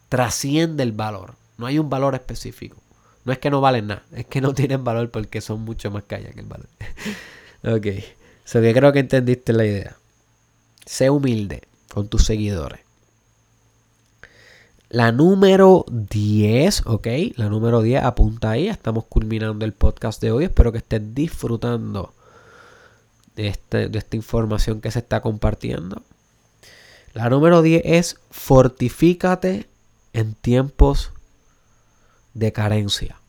Trasciende el valor. No hay un valor específico. No es que no valen nada, es que no tienen valor porque son mucho más callas que el valor. ok, so que creo que entendiste la idea. Sé humilde con tus seguidores. La número 10, ok, la número 10 apunta ahí. Estamos culminando el podcast de hoy. Espero que estés disfrutando de, este, de esta información que se está compartiendo. La número 10 es fortifícate en tiempos de carencia.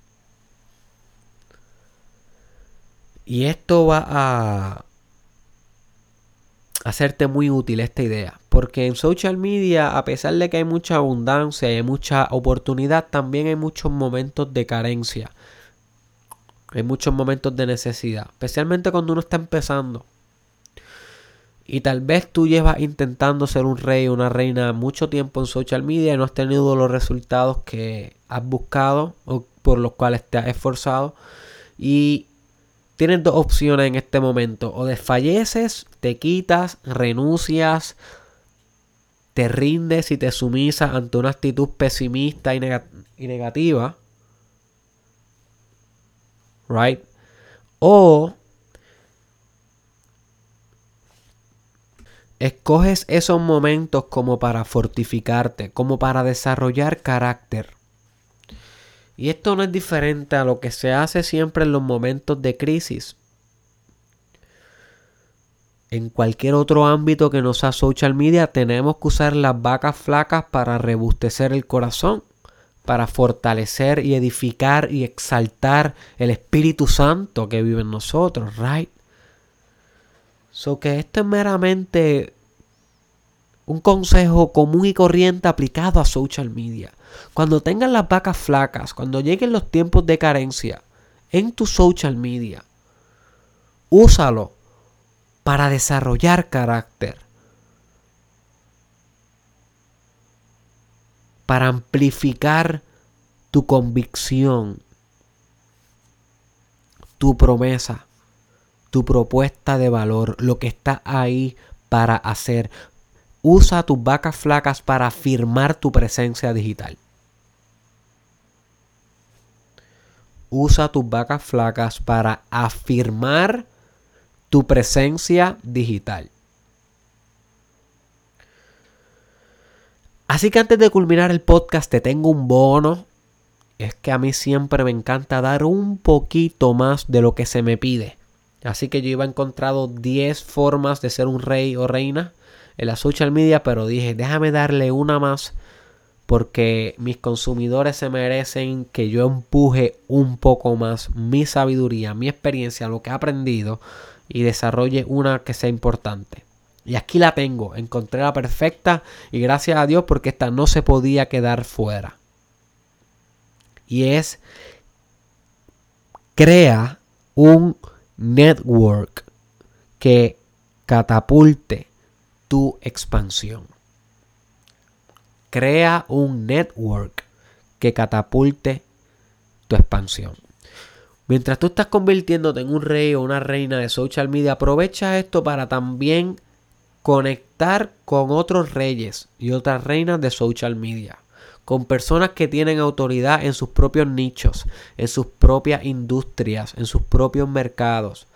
Y esto va a hacerte muy útil esta idea. Porque en social media, a pesar de que hay mucha abundancia y hay mucha oportunidad, también hay muchos momentos de carencia. Hay muchos momentos de necesidad. Especialmente cuando uno está empezando. Y tal vez tú llevas intentando ser un rey o una reina mucho tiempo en social media y no has tenido los resultados que has buscado o por los cuales te has esforzado. Y tienes dos opciones en este momento. O desfalleces, te quitas, renuncias, te rindes y te sumisas ante una actitud pesimista y, y negativa. Right? O Escoges esos momentos como para fortificarte, como para desarrollar carácter. Y esto no es diferente a lo que se hace siempre en los momentos de crisis. En cualquier otro ámbito que no sea social media, tenemos que usar las vacas flacas para rebustecer el corazón, para fortalecer y edificar y exaltar el Espíritu Santo que vive en nosotros, right? So que esto es meramente un consejo común y corriente aplicado a social media. Cuando tengan las vacas flacas, cuando lleguen los tiempos de carencia en tu social media, úsalo para desarrollar carácter. Para amplificar tu convicción, tu promesa tu propuesta de valor, lo que está ahí para hacer. Usa tus vacas flacas para afirmar tu presencia digital. Usa tus vacas flacas para afirmar tu presencia digital. Así que antes de culminar el podcast te tengo un bono. Es que a mí siempre me encanta dar un poquito más de lo que se me pide. Así que yo iba encontrado 10 formas de ser un rey o reina en la social media, pero dije, déjame darle una más porque mis consumidores se merecen que yo empuje un poco más mi sabiduría, mi experiencia, lo que he aprendido y desarrolle una que sea importante. Y aquí la tengo, encontré la perfecta y gracias a Dios porque esta no se podía quedar fuera. Y es, crea un network que catapulte tu expansión. Crea un network que catapulte tu expansión. Mientras tú estás convirtiéndote en un rey o una reina de social media, aprovecha esto para también conectar con otros reyes y otras reinas de social media con personas que tienen autoridad en sus propios nichos, en sus propias industrias, en sus propios mercados.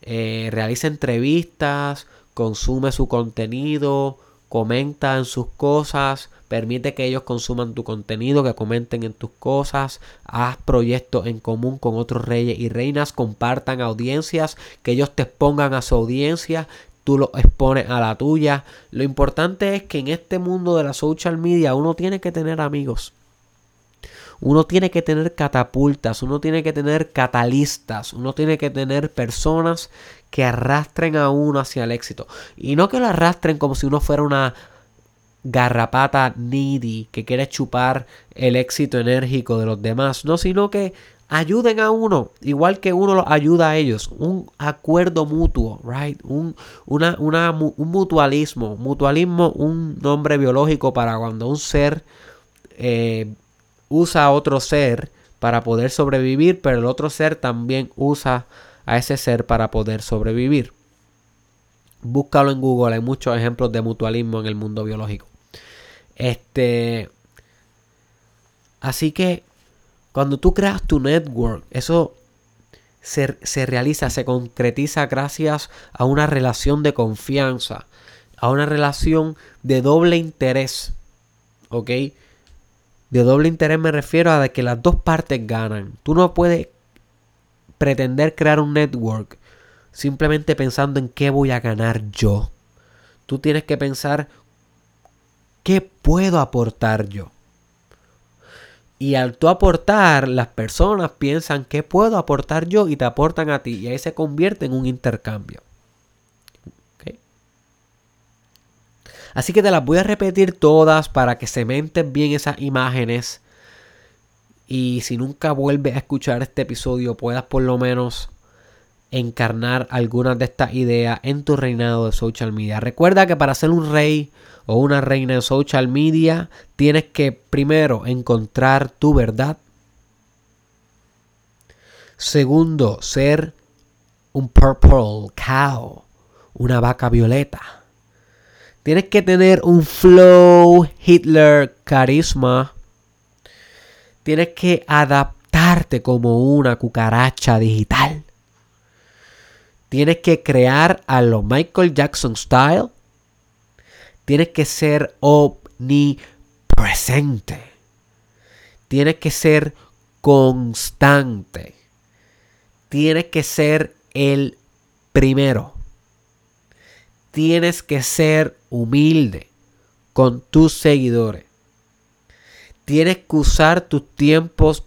Eh, realiza entrevistas, consume su contenido, comenta en sus cosas, permite que ellos consuman tu contenido, que comenten en tus cosas, haz proyectos en común con otros reyes y reinas, compartan audiencias, que ellos te expongan a su audiencia, tú lo expones a la tuya. Lo importante es que en este mundo de la social media uno tiene que tener amigos. Uno tiene que tener catapultas, uno tiene que tener catalistas, uno tiene que tener personas que arrastren a uno hacia el éxito. Y no que lo arrastren como si uno fuera una garrapata needy que quiere chupar el éxito enérgico de los demás, no, sino que ayuden a uno, igual que uno los ayuda a ellos. Un acuerdo mutuo, right? Un, una, un mutualismo. Mutualismo, un nombre biológico para cuando un ser eh, usa a otro ser para poder sobrevivir, pero el otro ser también usa a ese ser para poder sobrevivir. Búscalo en Google, hay muchos ejemplos de mutualismo en el mundo biológico. Este. Así que cuando tú creas tu network, eso se, se, realiza, se concretiza gracias a una relación de confianza, a una relación de doble interés. ¿Ok? De doble interés me refiero a que las dos partes ganan. Tú no puedes pretender crear un network simplemente pensando en qué voy a ganar yo. Tú tienes que pensar qué puedo aportar yo. Y al tú aportar, las personas piensan qué puedo aportar yo y te aportan a ti. Y ahí se convierte en un intercambio. Así que te las voy a repetir todas para que se menten bien esas imágenes. Y si nunca vuelves a escuchar este episodio, puedas por lo menos encarnar algunas de estas ideas en tu reinado de social media. Recuerda que para ser un rey o una reina de social media, tienes que primero encontrar tu verdad. Segundo, ser un purple cow, una vaca violeta. Tienes que tener un flow Hitler carisma. Tienes que adaptarte como una cucaracha digital. Tienes que crear a lo Michael Jackson style. Tienes que ser omnipresente. Tienes que ser constante. Tienes que ser el primero tienes que ser humilde con tus seguidores. Tienes que usar tus tiempos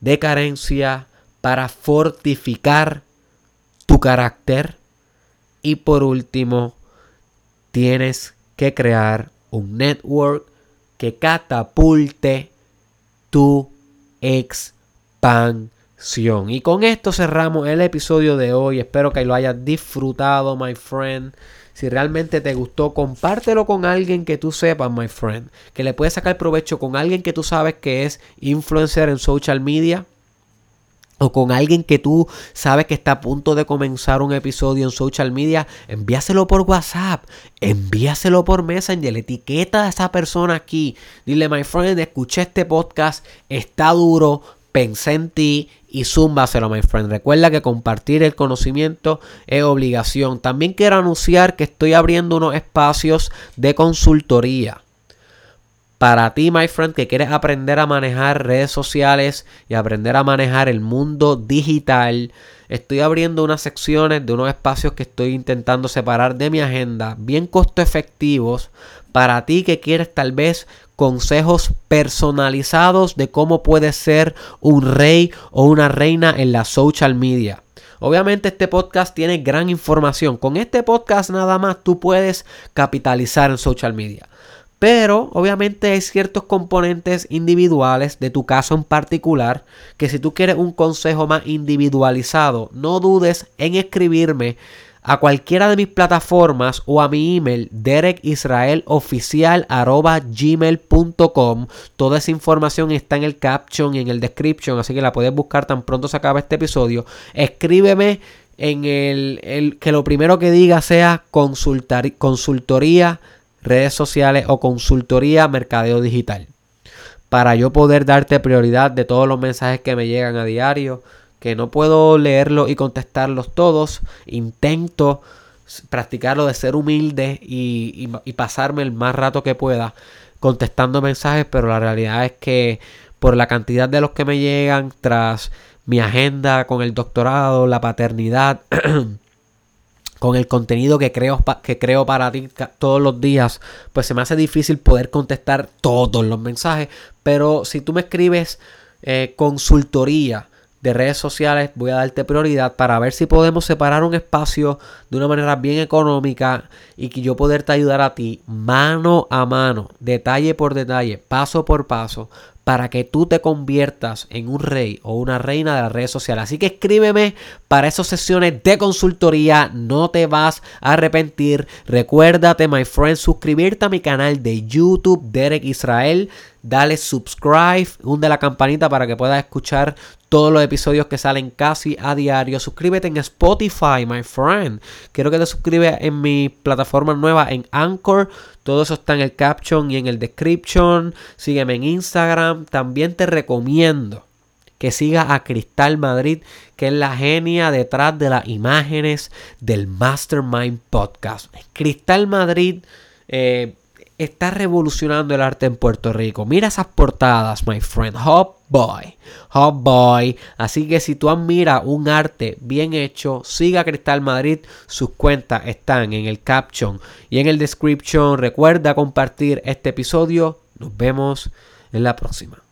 de carencia para fortificar tu carácter. Y por último, tienes que crear un network que catapulte tu expansión. Y con esto cerramos el episodio de hoy. Espero que lo hayas disfrutado, my friend. Si realmente te gustó, compártelo con alguien que tú sepas, my friend. Que le puedes sacar provecho con alguien que tú sabes que es influencer en social media. O con alguien que tú sabes que está a punto de comenzar un episodio en social media, envíaselo por WhatsApp, envíaselo por Messenger, etiqueta a esa persona aquí. Dile, my friend, escuché este podcast, está duro, pensé en ti y zúmbaselo, my friend. Recuerda que compartir el conocimiento es obligación. También quiero anunciar que estoy abriendo unos espacios de consultoría. Para ti, my friend, que quieres aprender a manejar redes sociales y aprender a manejar el mundo digital, estoy abriendo unas secciones de unos espacios que estoy intentando separar de mi agenda, bien costo efectivos, para ti que quieres tal vez consejos personalizados de cómo puedes ser un rey o una reina en la social media. Obviamente este podcast tiene gran información. Con este podcast nada más tú puedes capitalizar en social media. Pero obviamente hay ciertos componentes individuales de tu caso en particular que si tú quieres un consejo más individualizado, no dudes en escribirme a cualquiera de mis plataformas o a mi email derekisraeloficial.gmail.com Toda esa información está en el caption y en el description, así que la puedes buscar tan pronto se acabe este episodio. Escríbeme en el, que lo primero que diga sea consultoría, redes sociales o consultoría mercadeo digital. Para yo poder darte prioridad de todos los mensajes que me llegan a diario que no puedo leerlos y contestarlos todos. Intento practicarlo de ser humilde y, y, pasarme el más rato que pueda contestando mensajes, pero la realidad es que por la cantidad de los que me llegan tras mi agenda con el doctorado, la paternidad, con el contenido que creo, que creo para ti todos los días, pues se me hace difícil poder contestar todos los mensajes. Pero si tú me escribes eh, consultoría de redes sociales, voy a darte prioridad para ver si podemos separar un espacio de una manera bien económica y que yo poderte ayudar a ti mano a mano, detalle por detalle, paso por paso, para que tú te conviertas en un rey o una reina de las redes sociales. Así que escríbeme para esas sesiones de consultoría. No te vas a arrepentir. Recuérdate, my friend, suscribirte a mi canal de YouTube, Derek Israel. Dale subscribe, hunde la campanita para que puedas escuchar todos los episodios que salen casi a diario. Suscríbete en Spotify, my friend. Quiero que te suscribas en mi plataforma nueva en Anchor. Todo eso está en el caption y en el description. Sígueme en Instagram. También te recomiendo que sigas a Cristal Madrid, que es la genia detrás de las imágenes del Mastermind Podcast. Cristal Madrid eh, está revolucionando el arte en Puerto Rico. Mira esas portadas, my friend. Hot Boy. Hot Boy. Así que si tú admiras un arte bien hecho, siga Cristal Madrid. Sus cuentas están en el caption y en el description. Recuerda compartir este episodio. Nos vemos en la próxima.